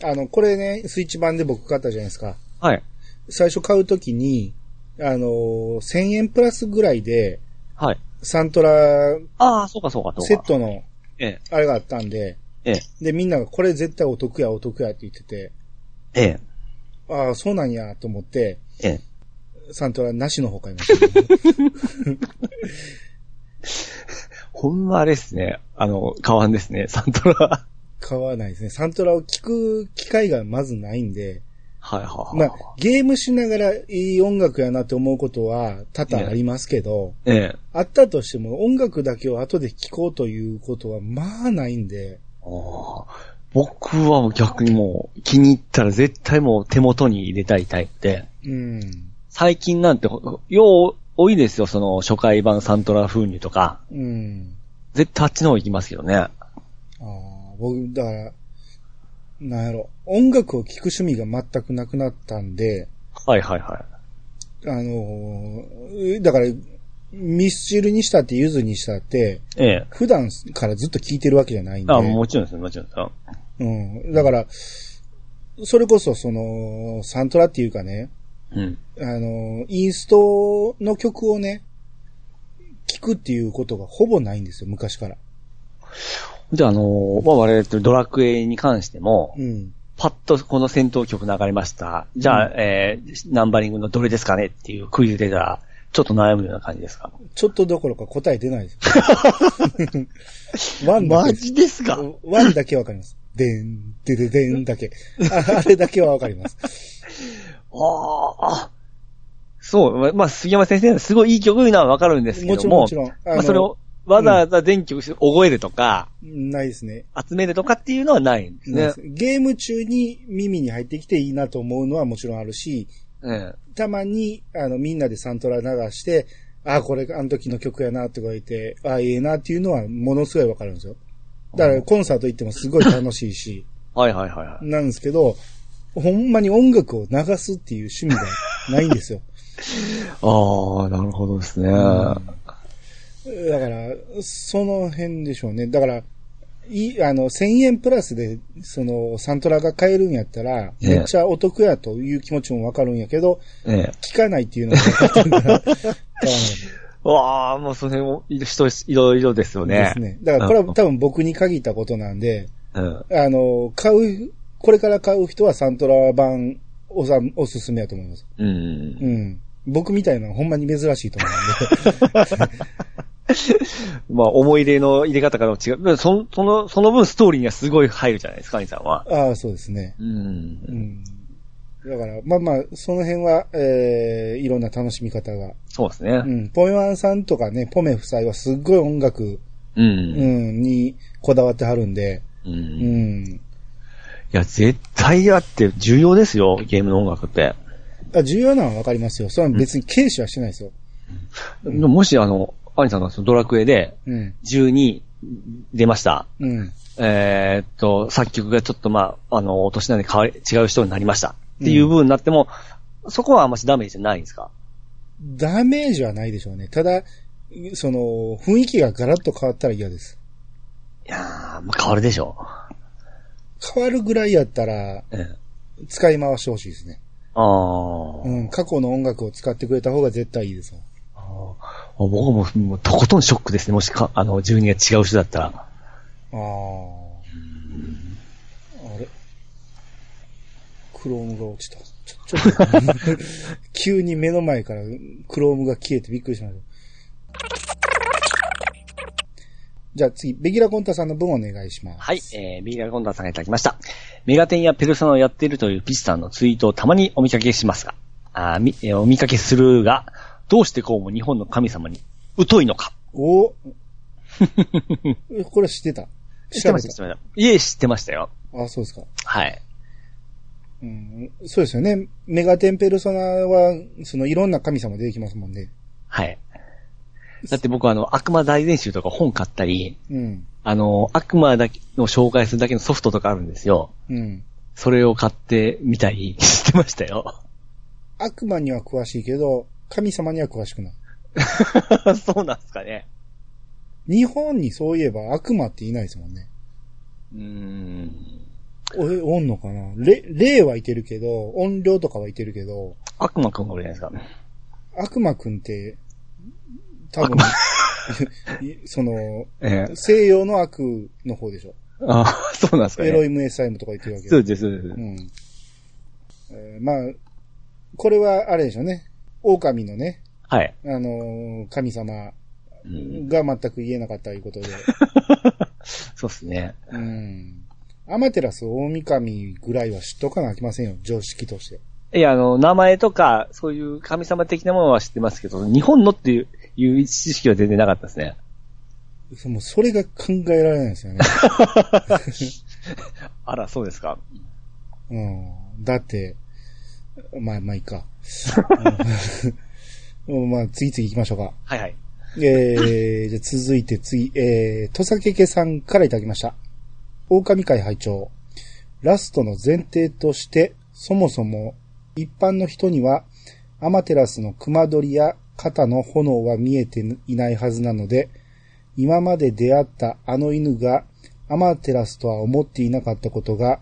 あの、これね、スイッチ版で僕買ったじゃないですか。はい。最初買うときに、あのー1000円プラスぐらいで、はい。サントラああ、そうかそうか。セットの、えあれがあったんで、え、ええ、で、みんながこれ絶対お得やお得やって言ってて、ええ、ああ、そうなんやと思って、ええ。サントラなしの方買いました、ね。ほんまあれですね。あの、変わんですね、サントラ。買わないですね。サントラを聞く機会がまずないんで、はいはいまはい。あ、ゲームしながらいい音楽やなって思うことは多々ありますけど、ええ。あったとしても音楽だけを後で聴こうということはまあないんで、ああ僕は逆にもう気に入ったら絶対もう手元に入れたいタイプで、うん。最近なんてほよう多いですよ、その初回版サントラ風にとか。うん。絶対あっちの方行きますけどね。ああ、僕、だから、なんやろ、音楽を聴く趣味が全くなくなったんで、はいはいはあのーだから、ミスチルにしたってユズにしたって、い。ええ。普段からずっと聴いてるわけじゃないんで。あもちろんですよ、もちろんですよ。うん。だから、それこそその、サントラっていうかね、うん。あのーインストの曲をね、聴くっていうことがほぼないんですよ、昔から。で、あのーまあ、我々ドラクエに関しても、うん。パッとこの戦闘曲流れました。じゃあ、えー、ナンバリングのどれですかねっていうクイズ出たら、ちょっと悩むような感じですか？ちょっとどころか答え出ないです。ワンだけです。ですワンだけわかります。でん、でででんだけ。ああれだけはわかります。ああ。そう、ままあ、杉山先生のすごいいい曲いうのはわかるんですけもども、ちろん、もちろん。あまあ、それをわざわざ全曲覚えるとか、ないですね。集めるとかっていうのはないんですねゲーム中に耳に入ってきていいなと思うのはもちろんあるし、えたまに、あの、みんなでサントラ流して、あ、これ、あの時の曲やな、とか言って、あ、ええなっていうのは、ものすごいわかるんですよ。だから、コンサート行ってもすごい楽しいし、はいはいはいはい。なんですけど、ほんまに音楽を流すっていう趣味がないんですよ。ああ、なるほどですね。だから、その辺でしょうね。だから、い、あの、1000円プラスで、その、サントラが買えるんやったら、ええめっちゃお得やという気持ちもわかるんやけど、ええ。聞かないっていうのが分かっわない。わあ、もうその辺も、人、いろいろですよね。ですね。だからこれは多分僕に限ったことなんで、うん。あの、買う、これから買う人はサントラ版おさおすすめやと思います。うん。うん。僕みたいなのほんまに珍しいと思うんで。まあ、思い入れの入れ方からも違う。そその、その分ストーリーにはすごい入るじゃないですか、兄さんは。ああ、そうですね。う。うんん。だから、まあまあ、その辺は、ええいろんな楽しみ方が。そうですね。うん。ポメワンさんとかね、ポメ夫妻はすっごい音楽、う。うんん、にこだわってはるんで、うん。ういん。や、絶対だって重要ですよ、ゲームの音楽って。あ重要なのはわかりますよ。それは別に軽視はしてないですよ。もしあの、兄さんがそのドラクエでうん。12出ました。うん。えーっと、作曲がちょっとまあ、あの、お年なんで変わり、違う人になりました。っていう部分になっても、そこはあんましダメージじゃないんですか？ダメージはないでしょうね。ただ、その、雰囲気がガラッと変わったら嫌です。いやー、まあ変わるでしょ変わるぐらいやったら。使い回してほしいですね。あー。うん、過去の音楽を使ってくれた方が絶対いいですわ。あー僕ももうとことんショックですね。もしか、あの、12が違う人だったら。ああ。あれ？クロームが落ちた。ちょ、ちょっと、急に目の前からクロームが消えてびっくりしました。じゃあ次、ベギラコンタさんの分お願いします。はい、えー、ビーガーゴンダーさんがいただきました。メガテンやペルソナをやっているというピチさんのツイートをたまにお見かけしますが、あーみ、えーお見かけするが、どうしてこうも日本の神様に疎いのか。お えこれ知ってた？知ってました、知ってました。いえ、知ってましたよ。あ、そうですか。はい。うん、そうですよね。メガテンペルソナは、そのいろんな神様出てきますもんね。はい。だって僕はあの、悪魔大全集とか本買ったり、うん。あの、悪魔だけの紹介するだけのソフトとかあるんですよ。うん。それを買ってみたりしてましたよ。悪魔には詳しいけど、神様には詳しくない。そうなんですかね。日本にそういえば悪魔っていないですもんね。うーん。お、おんのかな霊、霊はいてるけど、音量とかはいてるけど、悪魔くんがおるじゃないですか。悪魔くんって、多分、い その、ええ西洋の悪の方でしょ。ああ、そうなんですかね。エロイムエサイムとか言ってるわけそうです、そうです。うん。えーまあ、これはあれでしょうね。狼のね、はい。あのー神様うん、が全く言えなかったということで。そうですね。うん。アマテラス大神ぐらいは知っとかなあきませんよ。常識として。いや、あの、名前とか、そういう神様的なものは知ってますけど、日本のっていう、いう知識は全然なかったですね。そもうそれが考えられないですよね。あら、そうですか。うん。だって、まあまあいいか。うんまあ次々行きましょうか。はいはい。えー、じゃあ続いて次、えー、とさけけさんからいただきました。狼会会長。ラストの前提として、そもそも一般の人には、アマテラスの熊取や肩の炎は見えていないはずなので、今まで出会ったあの犬がアマテラスとは思っていなかったことが、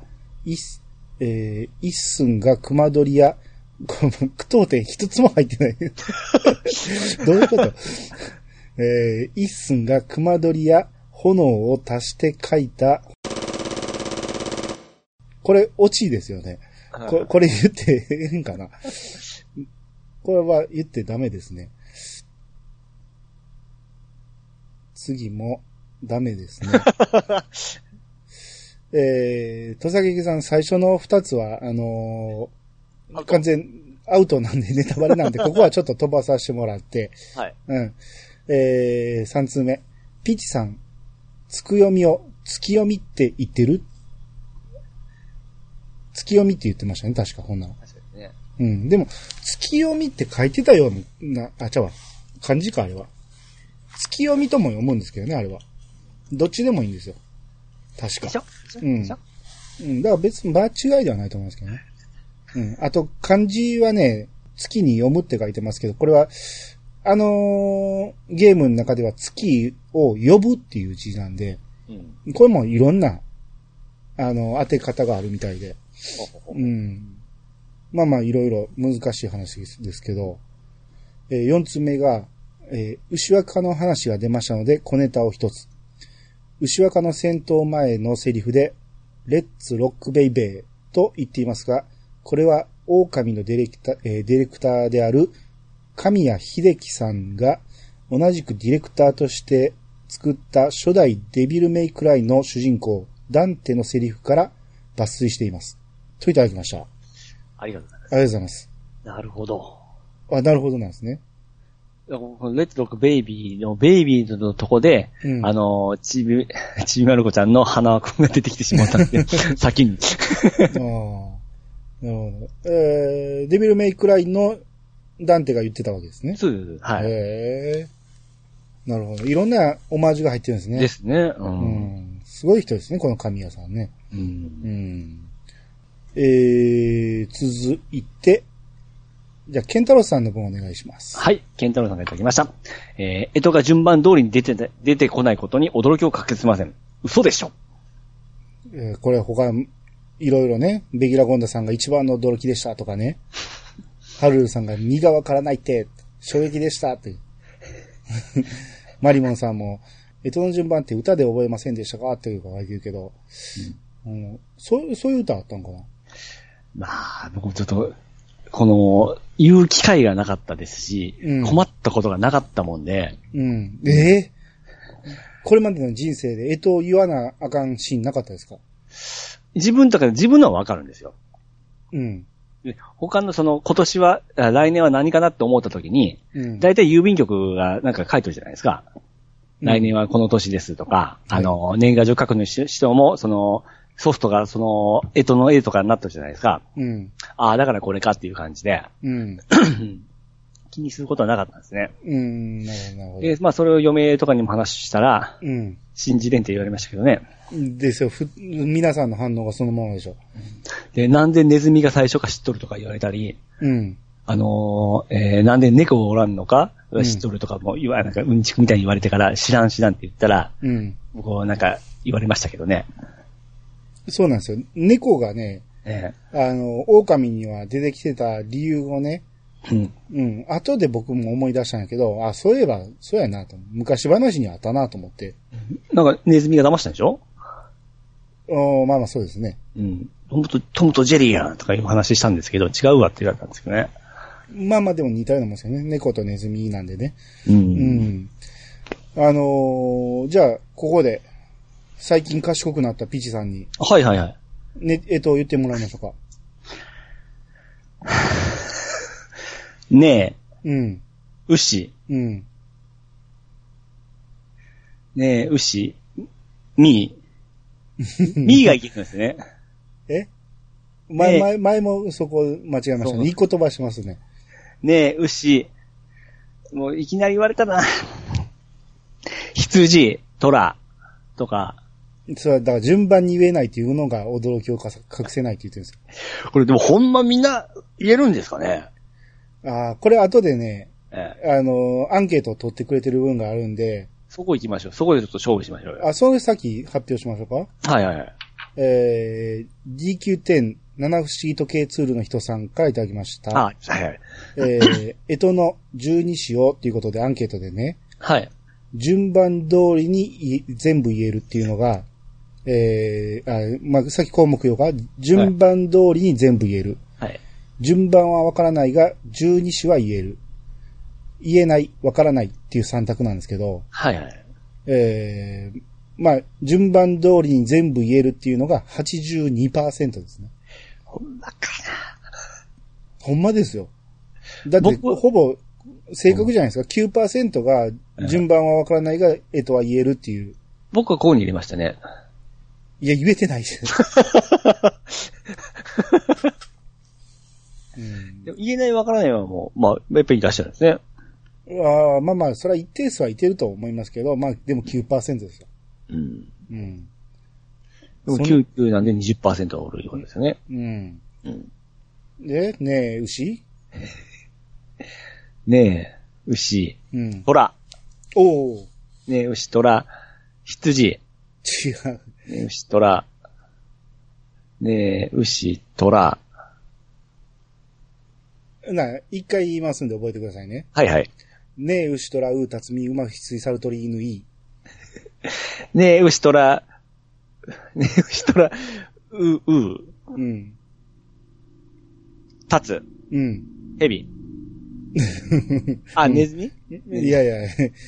えー、一寸が熊取や、こ の句読点一つも入ってない。どういうこと？えー、一寸が熊取や炎を足して書いた、これ、オチですよね。ここれ言ってええんかなこれは言ってダメですね。次もダメですね。えー、戸崎さん最初の二つは、あのー完全アウトなんでネタバレなんで、ここはちょっと飛ばさせてもらって、はい。うん。えー、三通目。ピチさん、つくよみを、月読みって言ってる？月読みって言ってましたね、確か、ほんなら。確かにね。うん。でも、月読みって書いてたような、あ、ちゃうわ。漢字か、あれは。月読みとも読むんですけどね、あれは。どっちでもいいんですよ。確か。でしょ？うんでしょ？うん。だから別に間違いではないと思いますけどね。うん。あと、漢字はね、月に読むって書いてますけど、これは、あのーゲームの中では月を呼ぶっていう字なんで、うん。これもいろんな、あの、当て方があるみたいで。うん。まあまあ、いろいろ難しい話ですですけど、えー四つ目が、えー牛若の話が出ましたので、小ネタを一つ。牛若の戦闘前のセリフで、レッツロックベイベーと言っていますが、これは狼のディレクター、えーディレクターである神谷秀樹さんが同じくディレクターとして作った初代デビルメイクライの主人公、ダンテのセリフから抜粋しています。といただきました。あありがとうございます。りがとうございます。なるほど。あ、なるほどなんですね。レッツロックベイビーのベイビーのとこで、うんあの、ちび、ちびまる子ちゃんの花輪くんが出てきてしまったんで、先に。なるほど。えー、デビルメイクライのダンテが言ってたわけですね。そうはい。へえ。なるほど。いろんなオマージュが入ってるんですね。ですね。う。うんん。すごい人ですね、この神谷さんね。うんうん。えー、続いて、じゃあ、ケンタロウさんの分お願いします。はい。ケンタロウさんがいただきました。えー、えとが順番通りに出てて、出てこないことに驚きを隠せません。嘘でしょ。えーこれ他、いろいろね、ベギラゴンダさんが一番の驚きでしたとかね、ハルルさんが身がわからないって、衝撃でしたって。マリモンさんも、えとの順番って歌で覚えませんでしたかっていうか言うけど、うんそう、そういう歌あったんかなまあ、僕もちょっと、この、言う機会がなかったですし、うん困ったことがなかったもんで、うん。ええこれまでの人生で、えとを言わなあかんシーンなかったですか？自分とかで自分のはわかるんですよ。うん。で他のその、今年は、あ来年は何かなって思った時に、うん。だいたい郵便局がなんか書いてるじゃないですか。うん来年はこの年ですとか、はいあの、年賀状書くにししても、その、ソフトがその、えとの絵とかになってるじゃないですか。うん。ああ、だからこれかっていう感じで、うん。気にすることはなかったんですね。うん。なるほど、なるほど。で、まあそれを嫁とかにも話したら、うん。信じれんって言われましたけどね。ですよ。ふ、皆さんの反応がそのままでしょ。で、なんでネズミが最初か知っとるとか言われたり、うん。あのーえーなんで猫がおらんのか知っとるとかも言わ、なんかうんちくみたいに言われてから知らん知らんって言ったら、うん。僕はなんか言われましたけどね。そうなんですよ。猫がね、えあの、狼には出てきてた理由をね、えうん。うん。後で僕も思い出したんやけど、あ、そういえば、そうやなと。昔話にあったなと思って。なんかネズミが騙したんでしょ？おまあまあそうですね。うん。トムと、トムとジェリーやんとかいう話したんですけど、違うわって言われたんですけどね。まあまあでも似たようなもんですよね。猫とネズミなんでね。う。うんん。あのーじゃあ、ここで、最近賢くなったピチさんに、はいはいはい。ね、えっと、言ってもらいましょうか。ねえ、うん。牛。うん。ねえ、牛。みー。みーが言ってるんですね。え？前、ね前、前もそこ間違えましたそうね。いい言葉しますね。ねえ、牛。もういきなり言われたな。羊、虎、とか。それは、だから順番に言えないっていうのが驚きを隠せないって言ってるんですこれでもほんまみんな言えるんですかね？よ。ああ、これ後でね、ええ。あのーアンケートを取ってくれてる分があるんで、そこ行きましょう。そこでちょっと勝負しましょうよ。あ、それ先発表しましょうか？はいはいはい。えー、DQ10、七不思議時計ツールの人さんからいただきました。あ、はいはい。えー、えとの十二支をっていうことでアンケートでね、はい。順番通りにい全部言えるっていうのが、えー、あまあ、さっき項目よか、順番通りに全部言える。はい。順番はわからないが、十二支は言える。言えない、わからないっていう三択なんですけど、はいはい。えー、まあ、順番通りに全部言えるっていうのが82%ですね。ほんまかほんまですよ。だって、僕ほぼ、正確じゃないですか。9%が、順番はわからないが、えとは言えるっていう。僕はここに入れましたね。いや、言えてないです。うん言えないわからないはもう、まあ、やっぱりいらっしゃるんですね。あーまあまあ、それは一定数はいてると思いますけど、まあ、でも9%ですよ。うん。うん。でもそん99なんで20%はおるようですよね。うん。うん。で、ねえ、牛？ねえ、牛、うん。虎、おおねえ、牛、虎、羊、違う。牛、虎、ねえ、牛、虎、な、一回言いますんで覚えてくださいね。はいはい。ねえ、牛とら、う、たつみ、うま、ひつい、さるとり、犬、いい。ねえ、牛、虎、ねえ、牛、虎、う、う、うん。立つ、うん。蛇。あ、ネズミ？いやいや、立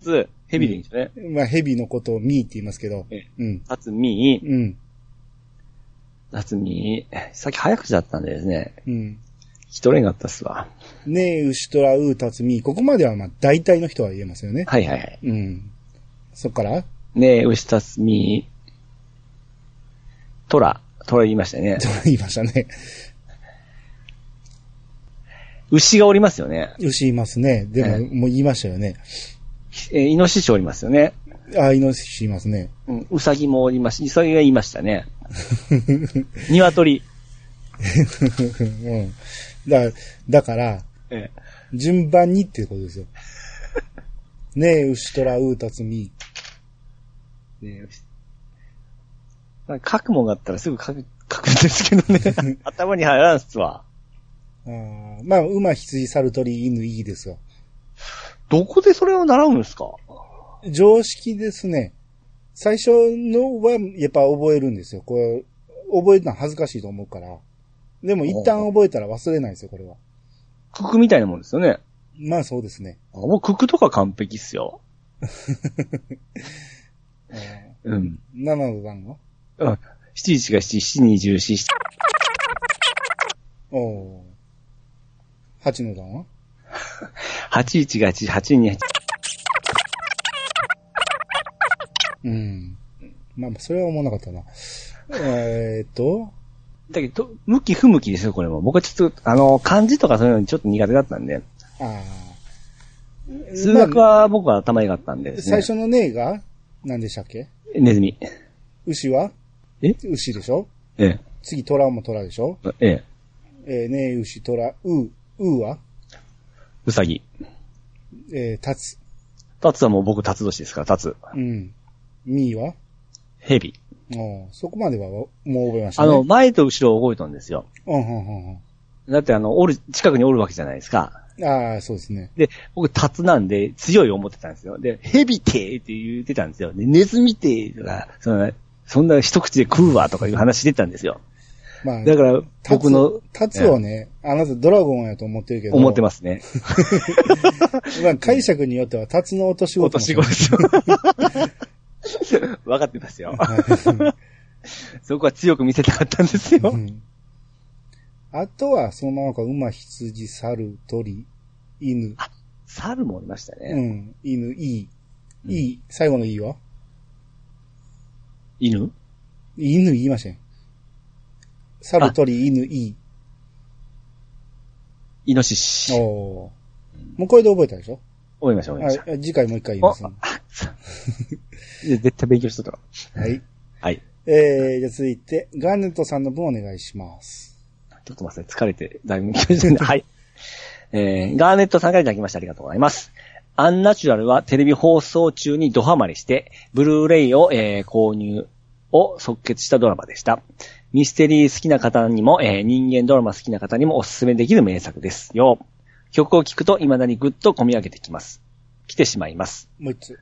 つ、蛇でいいんですよね。まあ、蛇のことをミーって言いますけどえ。うん。立つ、み、うん。立つ、み、さっき早口だったんでですね。うん。一人があったっすわ。ねえ、牛とら、う、たつみ。ここまではまあ、大体の人は言えますよね。はいはいはい。うん。そっから？ねえ、牛、立つ、み、虎、虎言いましたよね。と言いましたね。牛がおりますよね。牛いますね。でも、えもう言いましたよね。えーイノシシおりますよね。あ、イノシシいますね。うん、ウサギもおりますし、ウサギが言いましたね。鶏。うん。だ、だから、え順番にっていうことですよ。ねえ、牛とら、う、たつみ。えねえ牛まあ書くもんがあったらすぐ書く、書くんですけどね。頭に入らんっすわ。あーまあ、馬、羊、猿、鳥、犬、いいですよ。どこでそれを習うんですか？常識ですね。最初のは、やっぱ覚えるんですよ。これ、覚えるのは恥ずかしいと思うから。でも一旦覚えたら忘れないですよ、これは。ククみたいなもんですよね。まあそうですね。あもうククとか完璧っすよ。え うん。ー、7の番はうん。7、1が7、7、2、14、おー。8の段は？8、1が8、8、2、うん。まあまあ、それは思わなかったな。えーっと、だけど、向き不向きですよ、これも。僕はちょっと、あの、漢字とかそういうのにちょっと苦手だったんで。ああ。数学は僕は頭良かったんでね。最初のねが何でしたっけ？ネズミ。牛は？え？牛でしょ？え次、虎も虎でしょ？え。ええ。えー、ね牛、虎、う、うは？うさぎ。えー、立つ。タツはもう僕、タツ年ですから、タツ。うん。みは？ヘビ。おーそこまではもう覚えましたね。あの、、前と後ろを覚えたんですよ。うん、うん、うんだってあの、おる、近くにおるわけじゃないですか。うん。ああ、そうですね。で、僕、タツなんで、強い思ってたんですよ。で、ヘビてーって言ってたんですよ。で、ネズミてーとか、そんな、そんな一口で食うわとかいう話してたんですよ。まあ、だから、僕の、立つをね、あなたドラゴンやと思ってるけど。思ってますね。す。まあ、解釈によっては、立つの落としお事も。年頃ですよ。分かってますよ。そこは強く見せたかったんですよう。んあとは、そのままか、馬、羊、猿、鳥、犬。猿もおりましたうね。ん。犬、いい。うんいい。最後のいいは？犬？犬言いましたね。猿、鳥、犬、いい。イノシシ。おーもうこれで覚えたでしょ？覚えました、覚えました。はい。次回もう一回言います。あで 絶対勉強しとったわはい。はい。えー、じゃあ続いて、ガーネットさんの分お願いします。ちょっと待って、疲れて、だいぶ来ましたね。はい。えー、ガーネットさんからいただきましてありがとうございます。アンナチュラルはテレビ放送中にドハマりして、ブルーレイを、えー購入を即決したドラマでした。ミステリー好きな方にも、えー人間ドラマ好きな方にもおすすめできる名作ですよ。曲を聴くと未だにぐっと込み上げてきます。来てしまいます。もう一つ。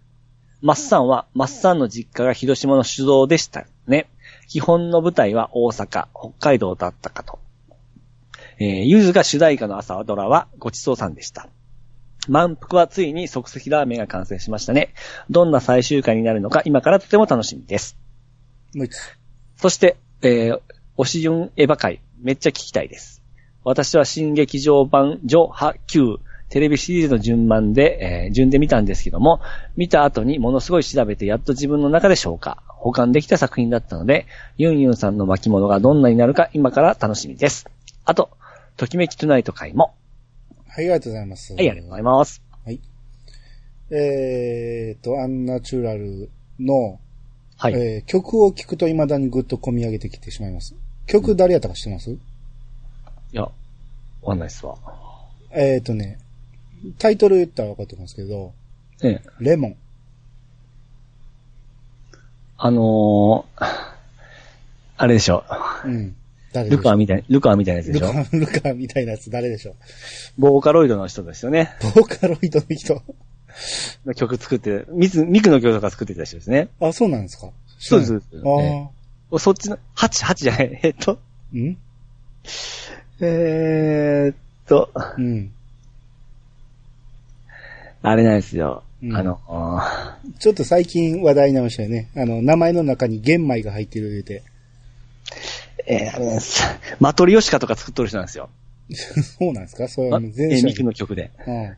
マッサンは、マッサンの実家が広島の主導でしたね。基本の舞台は大阪、北海道だったかと。えー、ゆずが主題歌の朝ドラはごちそうさんでした。満腹はついに即席ラーメンが完成しましたね。どんな最終回になるのか今からとても楽しみです。もう一つ。そして、えー、推しユンエヴァ界、めっちゃ聞きたいです。私は新劇場版、ジョハ Q、テレビシリーズの順番で、えー順で見たんですけども、見た後にものすごい調べてやっと自分の中で消化、保管できた作品だったので、ユンユンさんの巻物がどんなになるか今から楽しみです。あと、ときめきトゥナイト回も。はい、ありがとうございます。はい、ありがとうございます。はい。えーと、アンナチュラルの、はい。えー曲を聴くと未だにぐっと込み上げてきてしまいます。曲誰やったか知ってます、いや、わかんないっすわ。えっ、とね、タイトル言ったら分かってますけど、ええ。レモン。あのー、あれでしょ。うん。誰ルカーみたい、ルカーみたいなやつでしょルカ、ルカみたいなやつ誰でしょボーカロイドの人ですよね。ボーカロイドの人。の曲作って、ミス、ミクの曲とか作ってた人ですね。あ、そうなんですか？そうです知らないあそっちの、8、8じゃない、えっと、あ。ん？えーっと、うん。あれなんですよ。うんあの、あちょっと最近話題になりましたよね。あの、名前の中に玄米が入ってる言うて。ーえーあれなんです。マトリオシカとか作っとる人なんですよ。そうなんですか？それあはもう全えー然ミクの曲で。うん。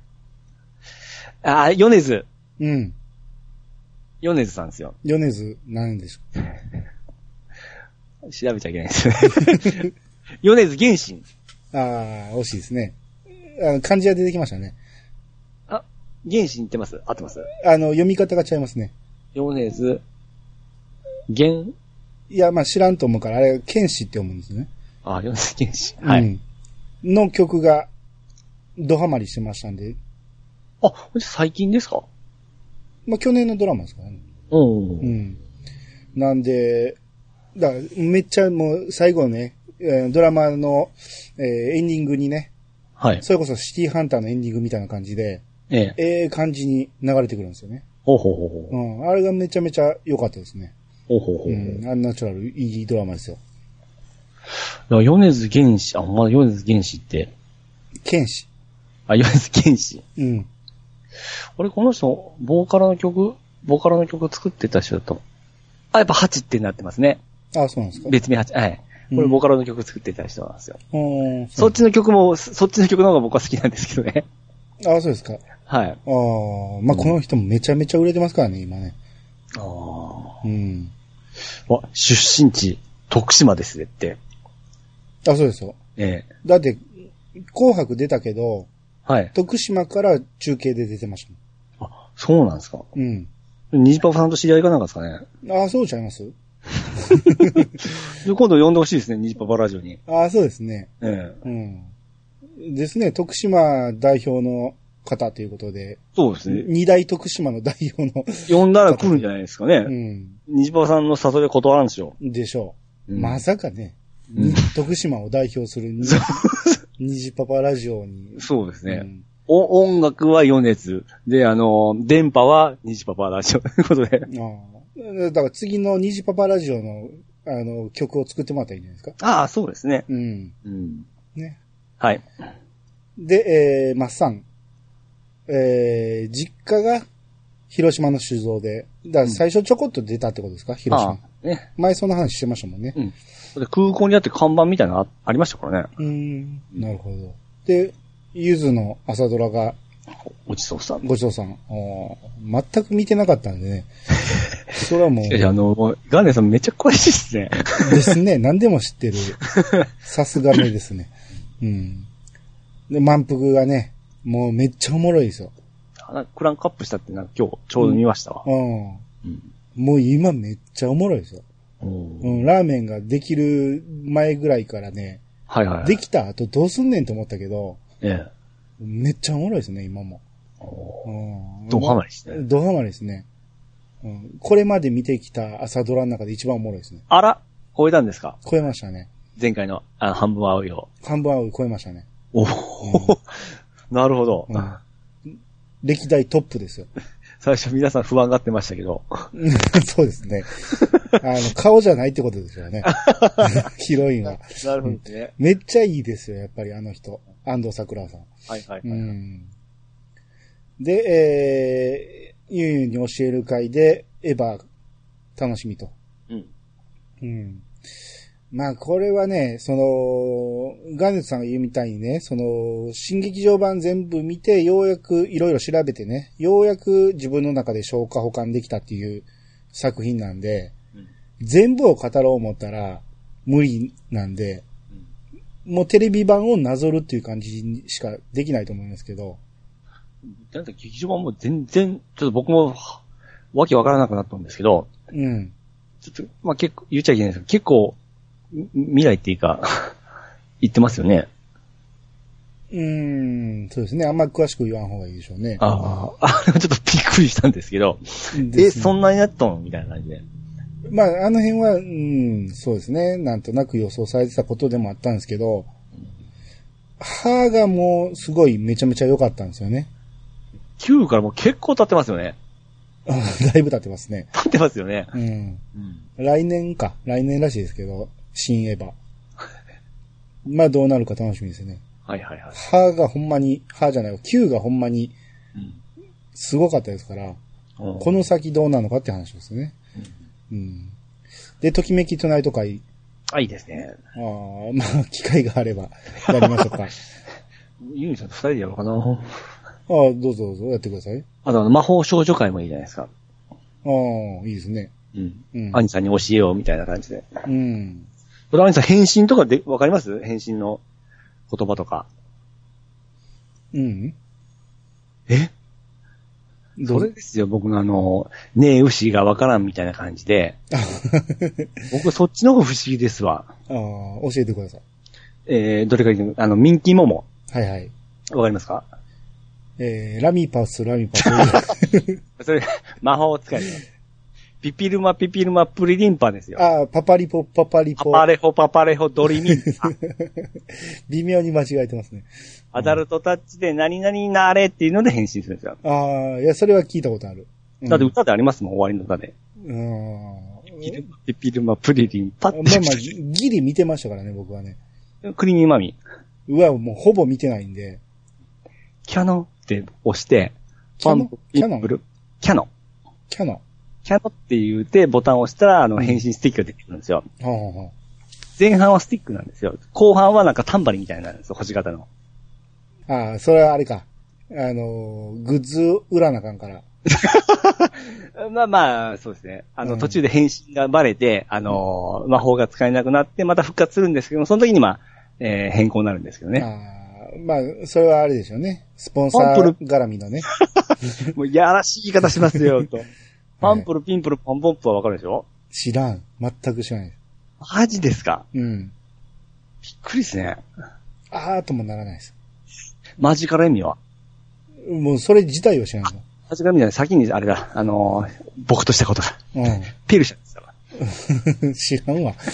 あー、ヨネズ。うん。ヨネズさんですよ。米津、なんでしょ 調べちゃいけないですね。ヨネズ原神。う。ああ、惜しいですね。あの、漢字が出てきましたね。あ、原神言ってます？合ってます？あの、読み方が違いますね。ヨネズ、原、いや、まあ知らんと思うから、あれ、剣士って思うんですね。あ、ヨネズ原神。はい。うん。の曲が、ドハマりしてましたんで、あ、最近ですか？まあ去年のドラマですからね。うん。うん。なんで、だからめっちゃもう最後ね、えードラマの、えーエンディングにね、はい。それこそシティハンターのエンディングみたいな感じで、ええ。ええ感じに流れてくるんですよね。ほうほうほうほう。うん。あれがめちゃめちゃ良かったですね。ほうほうほうほう。うん。アンナチュラルいいドラマですよ。いや、米津玄師、あ、ま米津玄師って、剣士。あ、米津玄師。うん。あれ、この人、ボーカルの曲、ボーカルの曲作ってた人だと。あ、やっぱ8ってなってますね。あ、そうなんですか。別名8。はい。これボーカルの曲作ってた人なんですよ。うん。そっちの曲も、そそっちの曲の方が僕は好きなんですけどね。あ、そうですか。はい。ああ、まあ、この人もめちゃめちゃ売れてますからね、今ね。ああ。うん。わ、出身地、徳島ですねって。あ、そうですよ。ええ。だって、紅白出たけど、はい。で徳島から中継で出てましたあ、そうなんですか。もん。ニジパパさんと知り合いかなんかですかね。うん。あ、そうちゃいます？で 今度呼んでほしいですね、ニジパパラジオに。あ、そうですね。ええ。うん。ですね、徳島代表の方ということで、そうですね。二大徳島の代表の、呼んだら来るんじゃないですかうね。ん、ニジパパさんの誘いで断らんでしょ。でしょう。うんまさかね、うんに徳島を代表するに、虹パパラジオに。そうですね。うんお、音楽は余熱。で、あの、電波はニジパパラジオということで。ああだから次の虹パパラジオの、あの、曲を作ってもらったらいいんじゃないですか？ああ、そうですね。うん。うん。ね。はい。で、えー、マッサン。えー、実家が広島の酒造で、だから最初ちょこっと出たってことですか、広島あ。あ、ね。前そんな話してましたもんね。うん。で空港にあって看板みたいなのあありましたからね。うーん、なるほど。で、ゆずの朝ドラがごちそうさん。ごちそうさん。全く見てなかったんでね。それはもう、いやあの、ガーネさんめっちゃ詳しいですね。ですね。何でも知ってる。さすがめですね。うん。で、満腹がね、もうめっちゃおもろいですよ。あクランクアップしたってなんか今日ちょうど見ましたわ。うん。うん。もう今めっちゃおもろいですよ。うんうん、ラーメンができる前ぐらいからね、はいはい。できた後どうすんねんと思ったけど、ええ。めっちゃおもろいですね、今も。おうん。ドハマりですねドハマりですね。うん。これまで見てきた朝ドラの中で一番おもろいですね。あら超えたんですか？超えましたね。前回の、あ半分合うよ。半分青い超えましたね。おお、なるほど、うん。歴代トップですよ。最初皆さん不安がってましたけど。そうですね。あの、顔じゃないってことですよね。ヒロインは。なるほどですね。めっちゃいいですよ、やっぱりあの人。安藤桜さん。はいはい、うはい。ん。で、えー、ゆうゆうに教える会で、エヴァ、楽しみと。うん。うん。まあ、これはね、その、ガーネットさんが言うみたいにね、その、新劇場版全部見て、ようやくいろいろ調べてね、ようやく自分の中で消化保管できたっていう作品なんで、全部を語ろう思ったら無理なんで、もうテレビ版をなぞるっていう感じにしかできないと思いますけど、なんか劇場版も全然、ちょっと僕も、はわけわからなくなったんですけど、うん。ちょっと、まあ、結構、言っちゃいけないですけど、結構、み未来っていうか、言ってますよね。うーん、そうですね。あんま詳しく言わん方がいいでしょうね。ああ、あれはちょっとびっくりしたんですけど、え、そんなになっとんみたいな感じで。まあ、あの辺は、うん、そうですね。なんとなく予想されてたことでもあったんですけど、歯がもうすごいめちゃめちゃ良かったんですよね。9からもう結構経ってますよね。だいぶ経ってますね。経ってますよね。うん。うん。来年か。来年らしいですけど、新エヴァ。まあどうなるか楽しみですね。はいはいはい。歯がほんまに、歯じゃないわ、9がほんまにうんすごかったですから、うんこの先どうなのかって話ですね。うん。で、ときめきトゥナイト会、あ、いいですね。ああ、まあ、機会があれば、やりましょうか。あ ユニさんと二人でやろうかな。あ、どうぞどうぞ、やってください。あと魔法少女会もいいじゃないですか。ああ、いいですね。うん。うん。アニさんに教えようみたいな感じで。うん。これアニさん返信とかで、わかります？返信の言葉とか。うん。え？どそうれですよ、僕のあの、ねえ、牛がわからんみたいな感じで。僕そっちの方が不思議ですわ。ああ、教えてください。えー、どれか言うあの、ミンキーモモ。はいはい。わかりますか？えー、ラミパス、ラミパス。それ、魔法使いです。ピピルマ、ピピルマ、プリリンパですよ。ああ、パパリポ、パパリポ。パパレホ、パパレホ、ドリミンパ。微妙に間違えてますね。アダルトタッチで何々になれっていうので返信するんですよ。ああ、いや、それは聞いたことある。うんだって歌でありますもん、終わりの歌で。うん。ピピルマ、ピピルマ、プリリンパって。まあまあ、ギリ見てましたからね、僕はね。クリーミーマミ。うわ、もうほぼ見てないんで。キャノンって押して、キャノン？キャノン？キャノン。キャノン。キャノンって言ってボタンを押したら、あの、返信スティックが出てくるんですよ。前半はスティックなんですよ。後半はなんかタンバリンみたいになるんですよ、星型の。あ、ああ、それはあれか。あのー、グッズ売らなあかんから。まあまあ、そうですね。あの、うん途中で返信がバレて、あのー魔法が使えなくなって、また復活するんですけども、その時にまあ、えー変更になるんですけどね。ああ、まあ、それはあれでしょうね。スポンサー絡みのね。もう、やらしい言い方しますよ、と。パンプル、ピンプル、ポンポンプはわかるでしょ？知らん。全く知らない。マジですか？うん。びっくりですね。あーともならないです。マジカルエミは？もうそれ自体は知らないの。マジカルエミじゃない、先にあれだ、あのー僕としたことが。うペルシャですから。ん。知らんわ。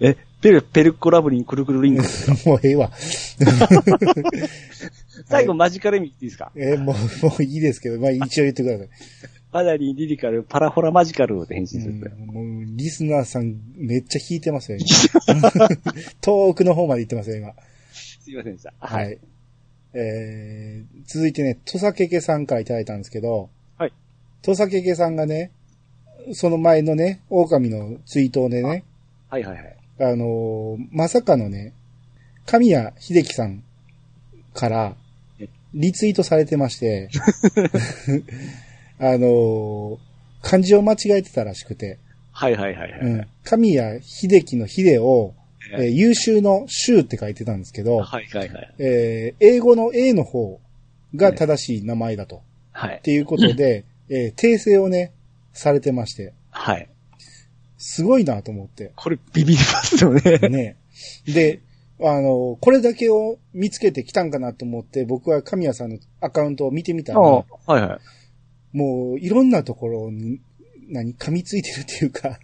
え、ペル、ペルコラブリン、クルクルリンクですよ。もうええわ。最後、マジカルエミっていいですか？えーもう、もういいですけど、まあ一応言ってください。パダリン、リリカル、パラホラマジカルって返信するんですよ。うんもう、リスナーさんめっちゃ弾いてますよ、今 遠くの方まで行ってますよ、今。すいませんでした。ははい。い。えー、続いてね、土佐けけさんからいただいたんですけど、はい。土佐けけさんがね、その前のね、狼の追悼でね、はいはいはい。あのーまさかのね、神谷秀樹さんからえ、リツイートされてまして、あのー漢字を間違えてたらしくて、はいはいはいはい。うん、神谷秀樹の秀を、えーえ優秀の秀って書いてたんですけど、はいはいはい。えー英語の A の方が正しい名前だと。はいっ。ていうことで、えー訂正をね、されてまして、はい。すごいなと思って。これビビりますよね。ね。で、あの、これだけを見つけてきたんかなと思って、僕は神谷さんのアカウントを見てみたら、あはいはい。もういろんなところに、何、噛みついてるっていうか、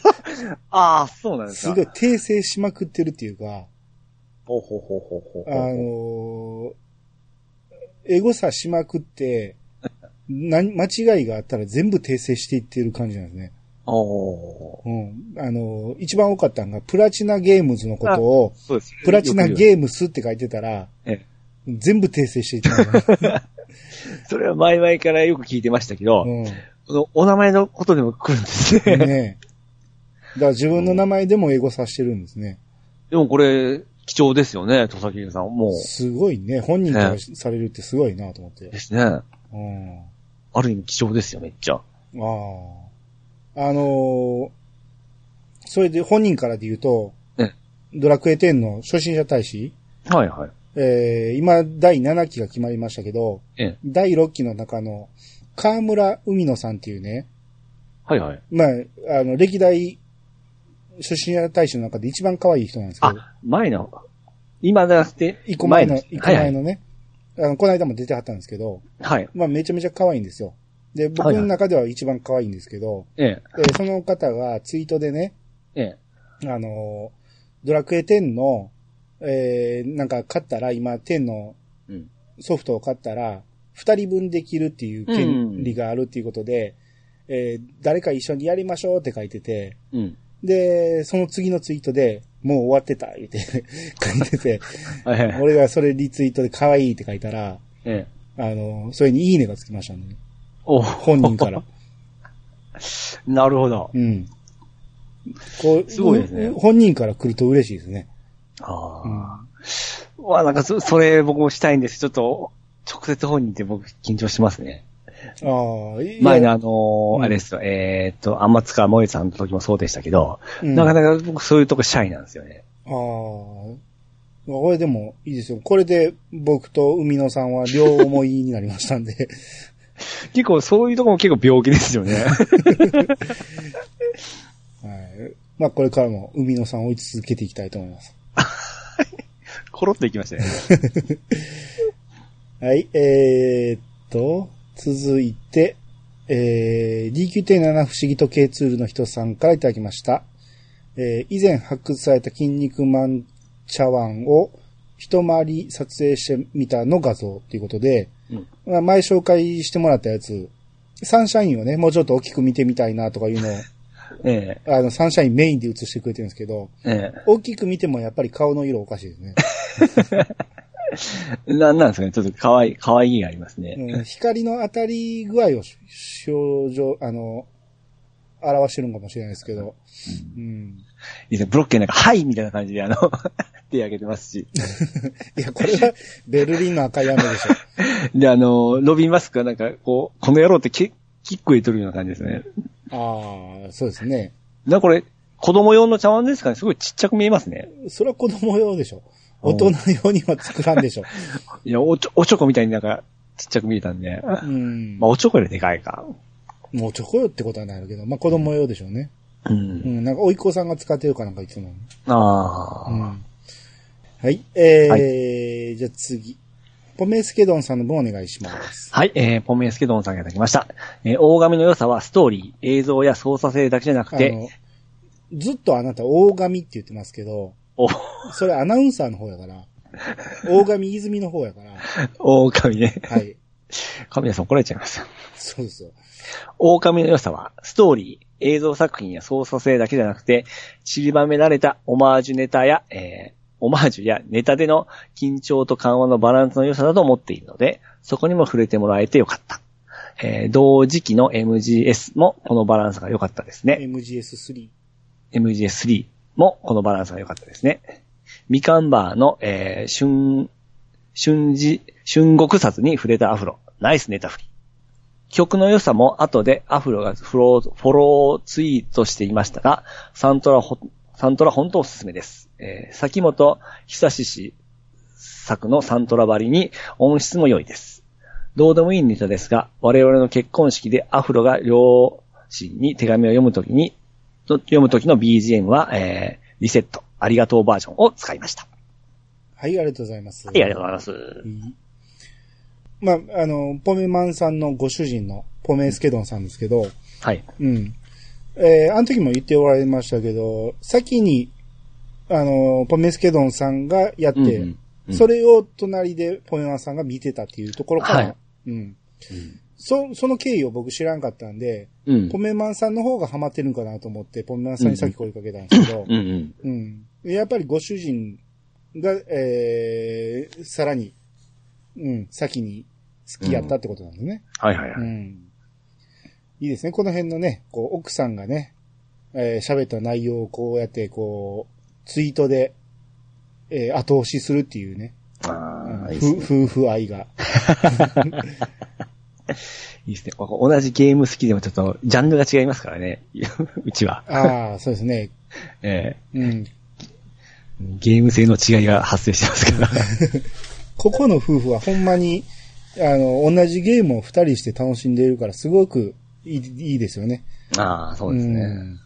ああ、そうなんですか。すごい訂正しまくってるっていうか、ほうほうほうほうほうあのー、エゴサしまくって、な間違いがあったら全部訂正していってる感じなんですね。おーうん。あのー、一番多かったのが、プラチナゲームズのことを、そうです。プラチナーゲームスって書いてたら、え全部訂正していってますね。それは前々からよく聞いてましたけど、うん。このお名前のことでも来るんですね。ねえ。だから自分の名前でも英語さしてるんですね。でもこれ、貴重ですよね、戸崎さん。もう、すごいね。本人からされるってすごいなと思ってで。すね。うん。ある意味貴重ですよ、めっちゃ。ああ。あのーそれで本人からで言うと、えドラクエ10の初心者大使、はいはい。えー、今第7期が決まりましたけど、ええ。第6期の中の河村海野さんっていうね、はいはい。まあ、あの、歴代初心者大使の中で一番可愛い人なんですけど、あ、前の今じゃなくて、一個前の、一個前のね、あの、この間も出てはったんですけど、はいはい。まあめちゃめちゃ可愛いんですよ。で、僕の中では一番可愛いんですけど、ええ。でその方がツイートでね、ええ。あの、ドラクエ10の、えー、なんか買ったら、今10のうん。ソフトを買ったら、二人分できるっていう権利があるっていうことで、えー誰か一緒にやりましょうって書いてて、うん。で、その次のツイートで、もう終わってた、言って 書いてて、はいはい。俺がそれリツイートで可愛いって書いたら、ええ。あの、それにいいねがつきましたね。お本人から。なるほど。うん。こう、すごいですねう本人から来ると嬉しいですね。あうんあ。わ、なんかそ、それ僕もしたいんです。ちょっと、直接本人って僕緊張しますね。ああ、いや前のあのーうんあれですよ、えーっと、天塚萌さんの時もそうでしたけど、うんなかなか僕そういうとこシャイなんですよね。ああ。これでもいいですよ。これで僕と海野さんは両思いになりましたんで。結構そういうとこも結構病気ですよね。はい。まあこれからも海野さんを追い続けていきたいと思います。コロッといきましたね。はい。えー、っと、続いて、えー、DQ.7 不思議時計ツールの人さんからいただきました。えー、以前発掘された筋肉マン茶碗を一回り撮影してみたの画像ということで、前紹介してもらったやつ、サンシャインをね、もうちょっと大きく見てみたいなとかいうのを、えあの、サンシャインメインで映してくれてるんですけど、ええ。大きく見てもやっぱり顔の色おかしいですね。え なんなんですかね。ちょっと可愛い、可愛いがありますね。うん光の当たり具合をし症状、あの、表してるんかもしれないですけど、うん。いいですね。ブロッケンなんか、はいみたいな感じで、あの、手挙げてますし。いや、これはベルリンの赤い雨でしょ。で、あの、ロビンマスクがなんか、こう、この野郎ってキキック入れとるような感じですね。ああ、そうですね。な、これ、子供用の茶碗ですかねすごいちっちゃく見えますね。それは子供用でしょ。大人用には作らんでしょ。いや、おちょ、おちょこみたいになんか、ちっちゃく見えたんで。うん。まあ、おちょこよりでかいか。もうチョコよってことはないけど、まあ子供用でしょうね。う。うんん、なんか、おいっ子さんが使ってるかなんかいつも。ああ、うん。はい。えー、じゃあ次。ポメスケドンさんの分お願いします。はい、えー、ポメスケドンさんがいただきました。えー、大神の良さはストーリー、映像や操作性だけじゃなくて、ずっとあなた大神って言ってますけど、お、それアナウンサーの方やから、大神泉の方やから、大神ね。はい。神谷さん怒られちゃいました。そうですよ。狼の良さは、ストーリー、映像作品や操作性だけじゃなくて、散りばめられたオマージュネタや、えー、オマージュやネタでの緊張と緩和のバランスの良さだと思っているので、そこにも触れてもらえてよかった。えー、同時期の MGS もこのバランスが良かったですね。MGS3。MGS3 もこのバランスが良かったですね。ミカンバーの、えー、春、春時、春国殺に触れたアフロ。ナイスネタ振り。曲の良さも後でアフロがフロー、フォローツイートしていましたが、サントラほ、サントラ本当おすすめです。えー、先本久志氏作のサントラばりに音質も良いです。どうでもいいネタですが、我々の結婚式でアフロが両親に手紙を読むときに、と読むときの BGM は、えー、リセット、ありがとうバージョンを使いました。はい、ありがとうございます。はい、ありがとうございます。うんまあ、あの、ポメマンさんのご主人のポメスケドンさんですけど、はい。うん。えー、あの時も言っておられましたけど、先に、あの、ポメスケドンさんがやって、うんうんうんそれを隣でポメマンさんが見てたっていうところから、はいうん。そ、その経緯を僕知らんかったんで、うん。ポメマンさんの方がハマってるんかなと思って、ポメマンさんにさっき声かけたんですけど、うんうん。うん。やっぱりご主人が、えー、さらに、うん、先に付き合ったってことなんですね。はいはいはい。うん。いいですね。この辺のね、こう、奥さんがね、えー喋った内容をこうやって、こう、ツイートで、えー後押しするっていうね、ああ、いいですふね。夫婦愛が。いいですね。同じゲーム好きでもちょっと、ジャンルが違いますからね。うちは。ああ、そうですね。えうん。えゲーム性の違いが発生してますから。ここの夫婦はほんまに、あの、同じゲームを二人して楽しんでいるから、すごくいいいいですよね。ああ、そうですね。うん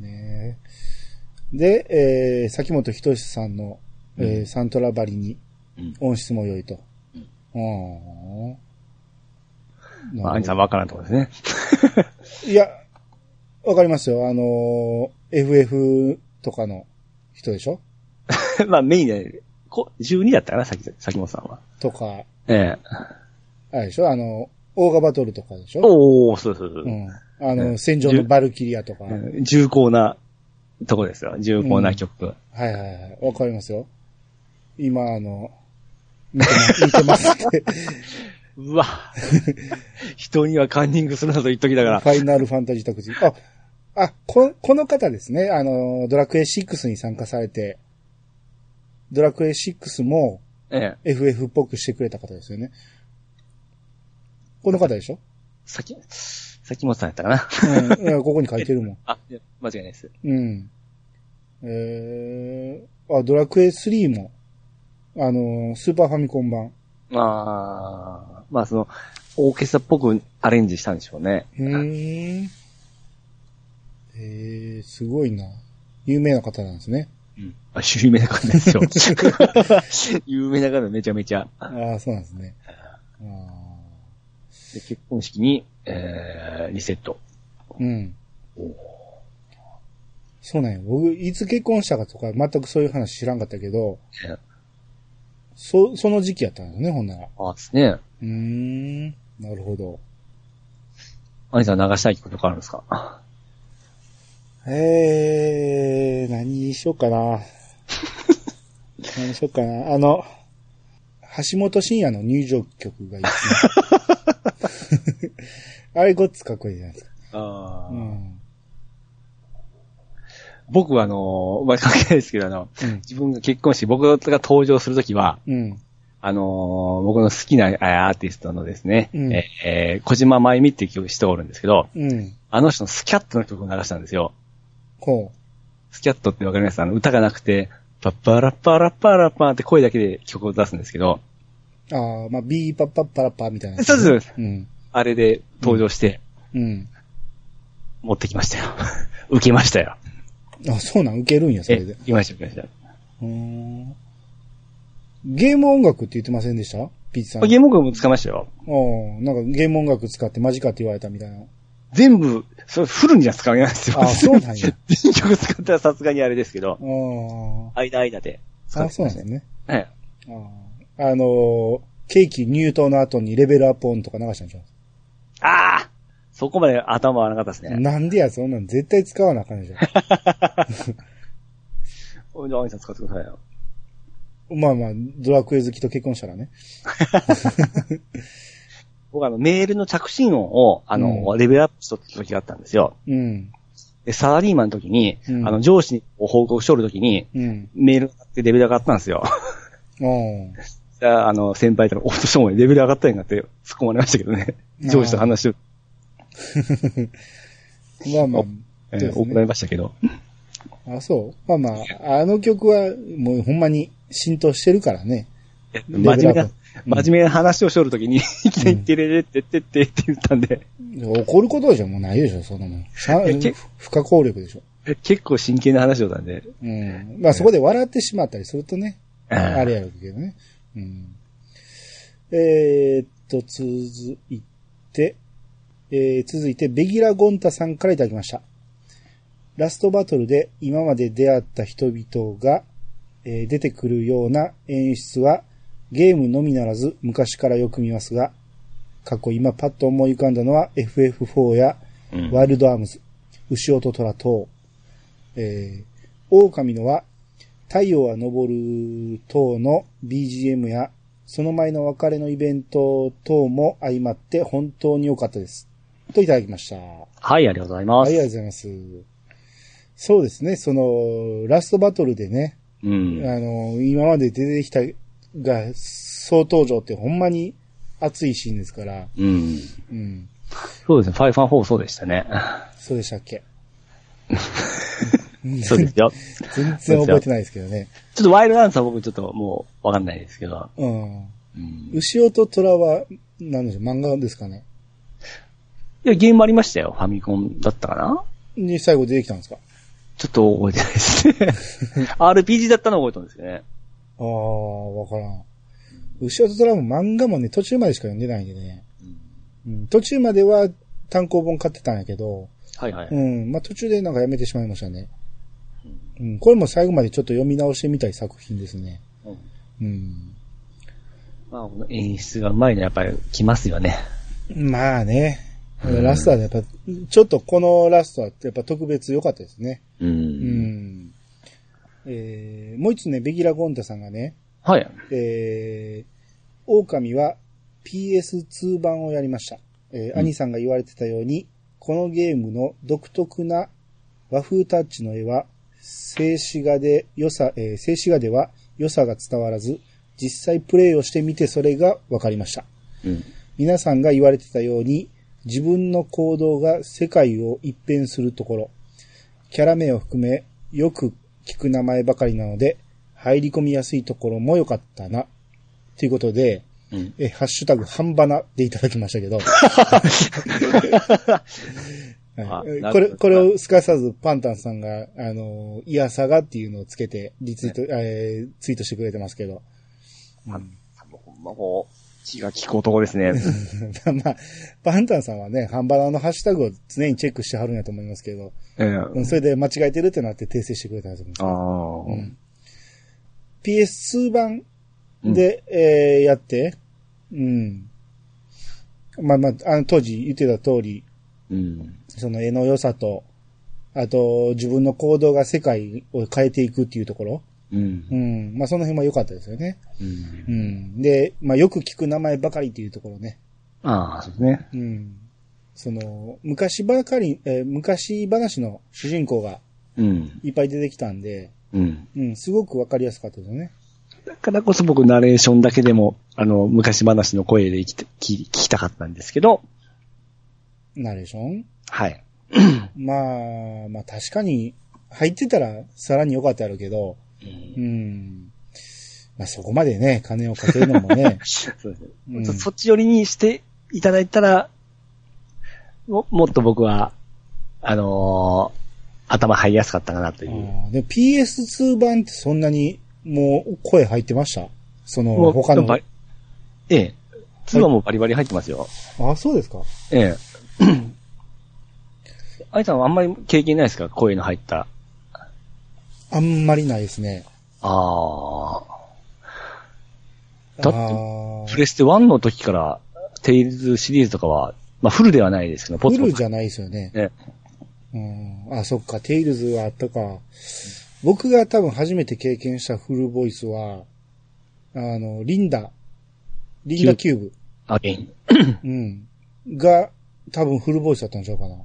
ねえで、えー、崎本人志さんのえーサントラバリにうん。音質も良いと。うん。まあ、兄さんわからんところですね。いや、わかりますよ。あのー FF とかの人でしょ？まあ、メインで、こ、12だったかな、さき、崎本さんは。とか、ええ。あれでしょ？あの、オーガバトルとかでしょ？おおそうそうそう。うん。あの、ね戦場のバルキリアとか。重厚なとこですよ。重厚な曲。はいはい。わかりますよ。今、あの、見てます、見てますって。うわ。人にはカンニングするなと言っときながら。ファイナルファンタジータクジー。あ、あ、こ、この方ですね。あの、ドラクエ6に参加されて、ドラクエ6もええ。FF っぽくしてくれた方ですよね。この方でしょ？さき、崎本さんやったかな。うん。ここに書いてるもん。あ、間違いないです。うん。えー、あ、ドラクエ3も、あの、スーパーファミコン版。ああ、まあその、オーケストラっぽくアレンジしたんでしょうね。うーん。えー、すごいな。有名な方なんですね。うん。あ、有名な方ですよ。有名な方めちゃめちゃ。ああ、そうなんですね。あで結婚式に、えー、リセット。ーうん。そうなんよ。僕、いつ結婚したかとか、全くそういう話知らんかったけど、えそ、その時期やったんですね、ほんなら。あですね。うーん。なるほど。兄さん流したい曲とかあるんですか？えー、何にしようかな。何にしようかな。あの、橋本真也の入場曲がいいですね。あれごっつかっこいいじゃないですか。あうん。僕はあのー、まあ、関係ないですけど、あの、うん。自分が結婚して僕が登場するときは、うん。あのー僕の好きなあアーティストのですね、うんえーえー小島真由美っていう曲しておるんですけど、うん。あの人のスキャットの曲を流したんですよ。こスキャットってわかります？あの、歌がなくて、パッパラッパラッパラッパーって声だけで曲を出すんですけど、う。ああ、まあ、ビーパッパッパラッパーみたいなやつそうですそうです。うん。あれで登場して、うん。持ってきましたよ。受けましたよ。あ、そうなん、受けるんや、そえ、れで。受けました、受けました。うーん。ゲーム音楽って言ってませんでした？ピッチさん。ゲーム音楽も使いましたよ。おなんかゲーム音楽使ってマジかって言われたみたいな。全部、それフルには使えないですよ。あそうなんや。全曲使ったらさすがにあれですけど、あ間間で使あ。そうなんですね。はい。あのーケーキ入刀の後にレベルアップオンとか流したんちゃああそこまで頭はなかったですう、ね。なんでや、そんなん絶対使わなあかんでしょ。お じゃあ、アニさん使ってくださいよ。まあまあ、ドラクエ好きと結婚したらね。僕あの、メールの着信音を、あの、うレベルアップしとった時があったんですよ。うん。で、サラリーマンの時に、うんあの、上司に報告しとる時に、うん。メールがあってレベル上がったんですよ。おで あの、先輩とか、おっとしてもレベル上がったんやんかって突っ込まれましたけどね。上司と話して、まあまあ、えー怒られましたけど。あ、そう？まあまあ、あの曲はもうほんまに浸透してるからね。真面目な、うん真面目な話をしとる時に、いきなりテレレってってってって言ったんで、怒ることじゃもうないでしょ、そんなもん。不可抗力でしょ。結構真剣な話をしたんで、うん。まあそこで笑ってしまったりするとね、あれやるけどね。うん。えー、っと、続いて、えー、続いて、ベギラ・ゴンタさんからいただきました。ラストバトルで今まで出会った人々が、えー出てくるような演出は、ゲームのみならず昔からよく見ますが、過去今パッと思い浮かんだのは FF4 やうんワイルドアームズ、牛音虎等、えー、狼のは太陽は昇る等の BGM や、その前の別れのイベント等も相まって本当に良かったです。といただきました。ははい、ありがとうございまい、あす。りがとうございます。そうですね、その、ラストバトルでね、うん。あの、今まで出てきたが、総登場ってほんまに熱いシーンですから、うん。うん。そうですね、ファイファン放送でしたね。そうでしたっけ？そうですよ。全然覚えてないですけどね。ちょっとワイルドアンサー僕ちょっともうわかんないですけど。うん。うん、牛音虎は、何でしょう、漫画ですかね？いや、ゲームありましたよ。ファミコンだったかな？に最後出てきたんですか？ちょっと覚えてないですね。RPG だったのは覚えてるんですよね。ああ、わからん。後ろと虎も漫画もね、途中までしか読んでないんでね。うん、途中までは単行本買ってたんやけど、はいはい。うん、まあ途中でなんかやめてしまいましたね。うん、これも最後までちょっと読み直してみたい作品ですね。うんうん。まあ、この演出がうまいのはやっぱり来ますよね。まあね。うんラストはやっぱ、ちょっとこのラストはやっぱ特別良かったですね。う。うんん。えー、もう一つね、ベギラ・ゴンタさんがね、はい。えー、狼は PS2 版をやりました。えーうん兄さんが言われてたように、このゲームの独特な和風タッチの絵は、静止画で良さ、えー静止画では良さが伝わらず、実際プレイをしてみてそれが分かりました。うん。皆さんが言われてたように、自分の行動が世界を一変するところ、キャラ名を含め、よく聞く名前ばかりなので、入り込みやすいところも良かったな。ということで、うん。え、ハッシュタグ、半ばなでいただきましたけ ど。これ、これをすかさずパンタンさんが、あの、いやさがっていうのをつけて、リツイート、えーツイートしてくれてますけど。まあ、ほんまこう、気が利く男ですね。まあ、パンタンさんはね、ハンバナのハッシュタグを常にチェックしてはるんやと思いますけど、ええうんそれで間違えてるってなって訂正してくれたんですあよ。あ。うん PS2 版で、えーやって、うん。まあまあ、あの当時言ってた通り、うん。その絵の良さと、あと自分の行動が世界を変えていくっていうところ、うんう。ん。まあその辺も良かったですよね。うんう。ん。で、まあよく聞く名前ばかりっていうところね。ああ、そうですね。うん。その、昔ばかり、えー昔話の主人公がうん。いっぱい出てきたんで、うん。うん、すごくわかりやすかったですよね。だからこそ僕ナレーションだけでも、あの、昔話の声で聞き聞聞きたかったんですけど、ナレーション？はい。まあ、まあ確かに入ってたらさらに良かったやろうけど、うん。まあそこまでね、金をかけるのもね、そうですねうんそそっち寄りにしていただいたら、も、もっと僕は、あのー頭入りやすかったかなという。で PS2 版ってそんなにもう声入ってました？その他の？ええ。2はもうバリバリ入ってますよ。あ、そうですか。ええ。あいさんはあんまり経験ないですか？声の入った。あんまりないですね。ああ。だってプレステ1の時から、テイルズシリーズとかは、まあフルではないですけど、ポツポツ。フルじゃないですよね。ね。うん。あ、そっか、テイルズはあったか。僕が多分初めて経験したフルボイスは、あの、リンダ、リンダキューブ、あ、ゲイン。うん。が、多分フルボイスだったんちゃうかな。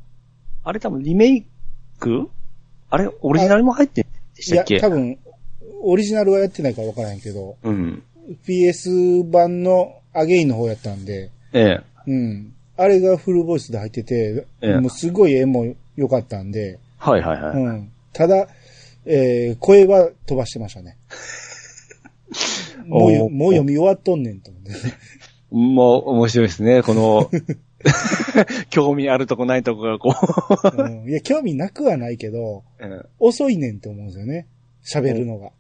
あれ多分リメイク？あれオリジナルも入ってんでいやしたっ、け？多分、オリジナルはやってないから分からへんけど、うん。PS 版のアゲインの方やったんで、ええ。うん。あれがフルボイスで入ってて、ええもうすごい絵も良かったんで、はいはいはい。うん。ただ、えー、声は飛ばしてましたね。もうもう読み終わっとんねんと思って。もう面白いですね。この、興味あるとこないとこがこうん、いや、興味なくはないけど、う。うん遅いねんって思うんですよね。喋るのが。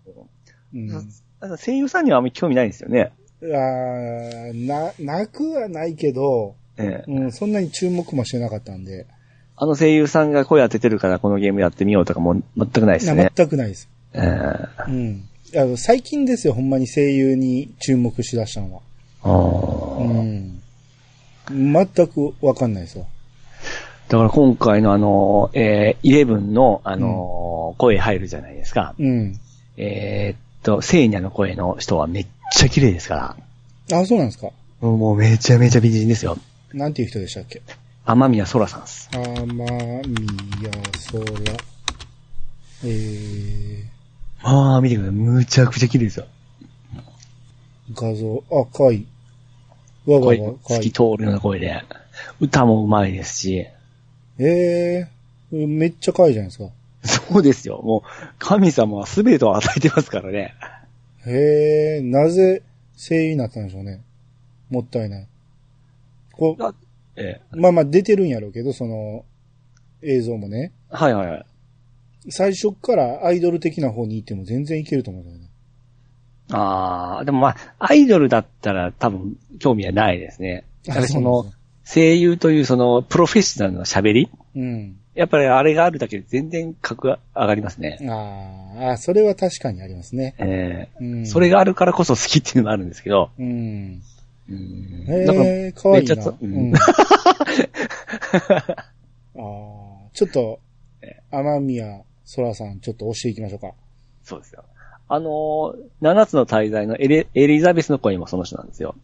うん。声優さんにはあんまり興味ないんですよね。あーな、なくはないけど、ええ。うん、そんなに注目もしてなかったんで、あの声優さんが声当ててるからこのゲームやってみようとかも全くないですなね。全くないです。ええ。うん。あの最近ですよ、ほんまに声優に注目しだしたのは。あーうん。全くわかんないですよ。だから今回のあの、えー、イレブンのあの、声入るじゃないですか。うん。えーっと、セーニャの声の人はめっちゃ綺麗ですから。あ、そうなんですか。もうもうめちゃめちゃ美人ですよ。なんていう人でしたっけ？天宮空さんです。天宮空。えー、ああ、見てください。むちゃくちゃ綺麗ですよ。画像、あ、かわ。わわわ、透。き通るような声で。歌も上手いですし。えー、めっちゃかわいいじゃないですか。そうですよ。もう、神様は全てを与えてますからね。へえ、なぜ声優になったんでしょうね。もったいない。こあええ。う、まあまあ出てるんやろうけど、その、映像もね。はいはいはい。最初っからアイドル的な方に行っても全然いけると思うんだよね。ああ、でもまあ、アイドルだったら多分興味はないですね。やっぱりその声優というその、プロフェッショナルの喋り？うん。やっぱりあれがあるだけで全然格が上がりますね。あーあー、それは確かにありますね。えうん。えそれがあるからこそ好きっていうのもあるんですけど。うん。うんだからへえ、かわいいな。うんうん、ああ、ちょっとえ、天宮空さん、ちょっと押していきましょうか。そうですよ。あのー、七つの大罪のエレエリザベスの声もその人なんですよ。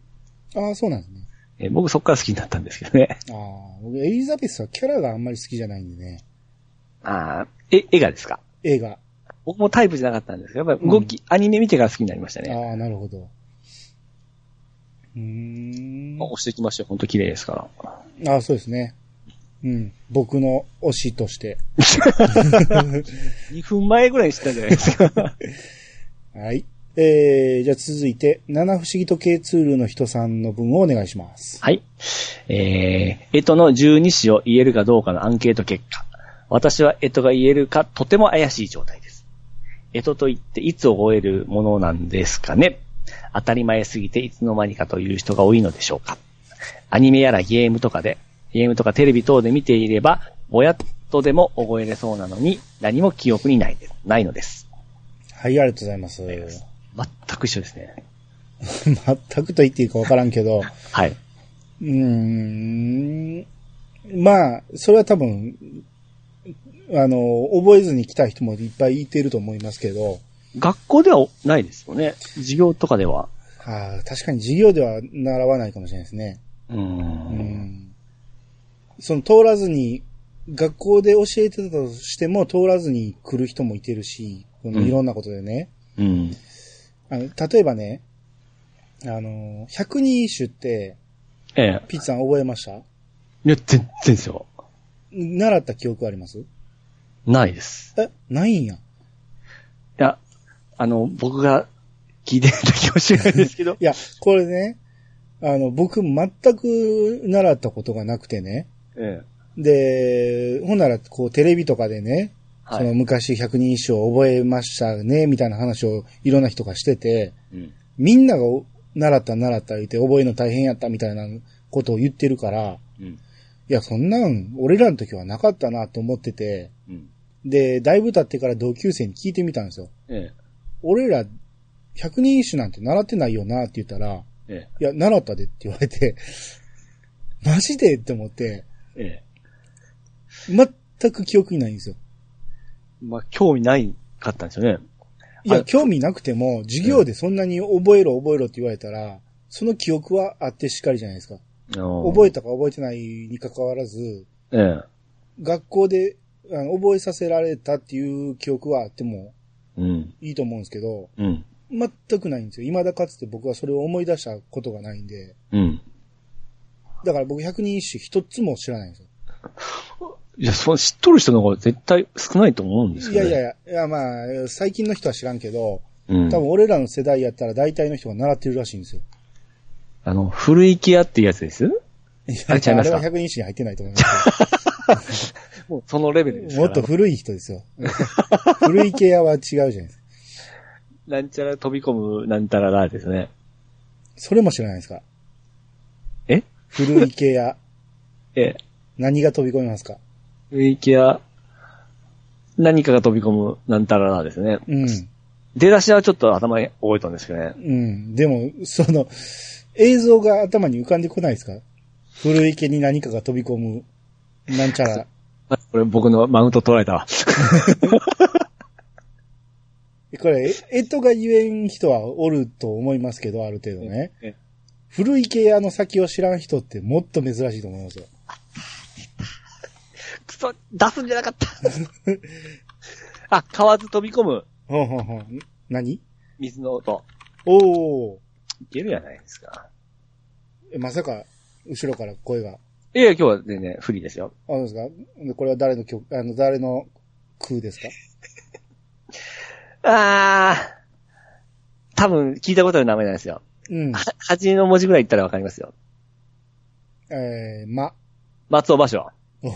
ああ、そうなんですね。えー僕そっから好きになったんですけどね。ああ、僕、エリザベスはキャラがあんまり好きじゃないんでね。ああ、え、絵がですか？映画。僕もタイプじゃなかったんですけど、やっぱり動き、アニメ見てから好きになりましたね。ああ、なるほど。うーん。押していきましょう。本当綺麗ですから。ああ、そうですね。うん。僕の推しとして。2分前ぐらいに知ったんじゃないですか。はい。えー、じゃあ続いて、七不思議時計ツールの人さんの分をお願いします。はい。えー、えとの12子を言えるかどうかのアンケート結果。私はえとが言えるかとても怪しい状態です。えとと言っていつ覚えるものなんですかね当たり前すぎていつの間にかという人が多いのでしょうかアニメやらゲームとかで、ゲームとかテレビ等で見ていれば、ぼやっとでも覚えれそうなのに何も記憶にないでないのです。はい、ありがとうございます。全く一緒ですね。全くと言っていいかわからんけど、はい。うーん。まあ、それは多分、あの、覚えずに来た人もいっぱいいてると思いますけど、学校ではないですよね。授業とかでは。ああ確かに授業では習わないかもしれないですね。うん。その通らずに、学校で教えてたとしても通らずに来る人もいてるし、このうんいろんなことでね。うん。あの例えばね、あの、百人一首って、ええ。ピッツさん覚えました？いや、全然ですよ。習った記憶あります？ないです。え、ないんや。いや、あの、僕が聞いてたかもしれないですけど い。や、これね、あの、僕全く習ったことがなくてね。ええ。で、ほんなら、こう、テレビとかでね、はいその昔百人一首を覚えましたね、みたいな話をいろんな人がしてて、うん。みんながお習った習った言って覚えるの大変やったみたいなことを言ってるから、うん。いや、そんなん、俺らの時はなかったなと思ってて、うん。で、だいぶ経ってから同級生に聞いてみたんですよ。え俺ら、百人一首なんて習ってないよなって言ったら、え。えいや、習ったでって言われて、マジでって思って、え。え全く記憶にないんですよ。え。まあ、興味ないかったんですよね。いや、あ興味なくても、授業でそんなに覚えろ覚えろって言われたら、その記憶はあってしかりじゃないですか。覚覚えたか覚えてないに関わらず、え。え学校であの覚えさせられたっていう記憶はあっても。いいと思うんですけど、うん。全くないんですよ。未だかつて僕はそれを思い出したことがないんで、うん。だから僕百人一首一つも知らないんですよ。いや、その知っとる人の方が絶対少ないと思うんですいよね。やいやいや、いやまあ、最近の人は知らんけど、うん。多分俺らの世代やったら大体の人が習ってるらしいんですよ。あの、古池屋ってやつです？いやあれちゃいますか？あれは百人一首に入ってないと思います もうそのレベルでけど。もっと古い人ですよ。古い系屋は違うじゃないですか。なんちゃら飛び込むなんたららですね。それも知らないですか？え？古い系屋。え え。何が飛び込みますか？古池屋、何かが飛び込むなんたららですね。うん。出だしはちょっと頭に覚えたんですけどね。うん。でも、その、映像が頭に浮かんでこないですか？古池に何かが飛び込む、なんちゃら。あ これ僕のマウント取られたわ。これ、ええとが言えん人はおると思いますけど、ある程度ね。え古池屋の先を知らん人ってもっと珍しいと思いますよ。くそ、出すんじゃなかった。あ、買わず飛び込むほんほんほん。何？水の音。おー。いけるやないですか。えまさか、後ろから声が。いや、今日は全然フリーですよ。あ、そうですか？でこれは誰の曲、あの、誰の空ですか？あー。多分、聞いたことある名前なんですよ。うん。は、8の文字ぐらい言ったらわかりますよ。えー、ま。松尾芭蕉。お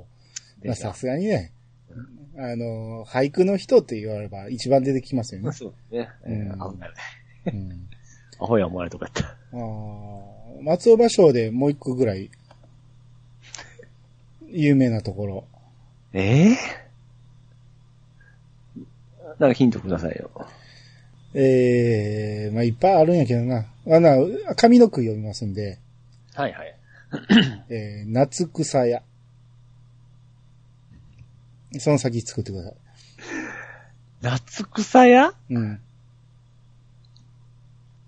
おー。まあさすがにね、あの、俳句の人って言われれば一番出てきますよね。そうですね。うんえー危ない。うん。アホや思われとかやった。あー松尾芭蕉でもう一個ぐらい、有名なところ。ええなんかヒントくださいよ。えー、まあ、いっぱいあるんやけどな。あな、上の句読みますんで、はいはい。えー、夏草屋。その先作ってください。夏草屋？うん。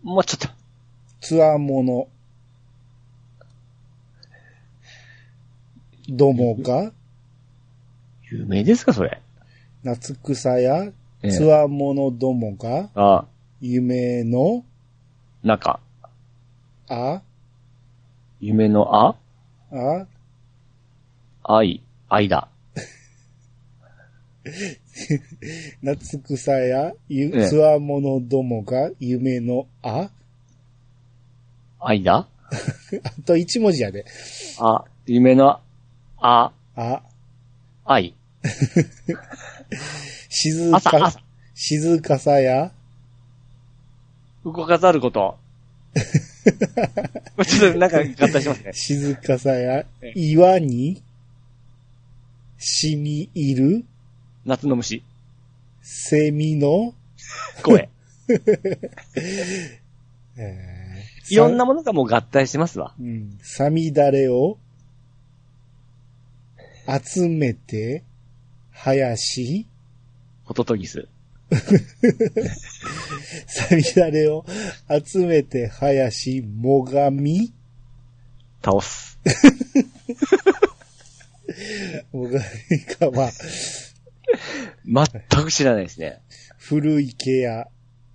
もうちょっと。つわもの。どもが、有名ですか、それ？夏草屋、ええつわものどもが、ああ、夢の、なんか、あ、夢のあ？あ、愛、愛だ。夏草や、ゆええつわものどもが、夢のあ、愛だ あと一文字やで。あ、夢のあ、あ、愛。静朝、か朝、。静かさや、動かざること。これちょっとなんか合体しますね。静かさや？え、岩に、染み入る、夏の虫。セミの、声。えーいろんなものがもう合体してますわ。うん。さみだれを集めて、林、ホトトギス。さみだれを集めて、林、もがみ、倒す。もがみかは、全く知らないですね。古池や、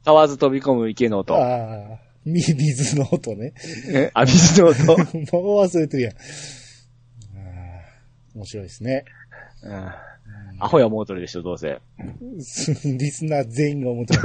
買わず飛び込む池の音。ああ、み、水の音ね。え、あ、水の音？もう忘れてるやん。あー面白いですね。うんアホや思うとるでしょ、どうせ。リスナー全員が思ってる。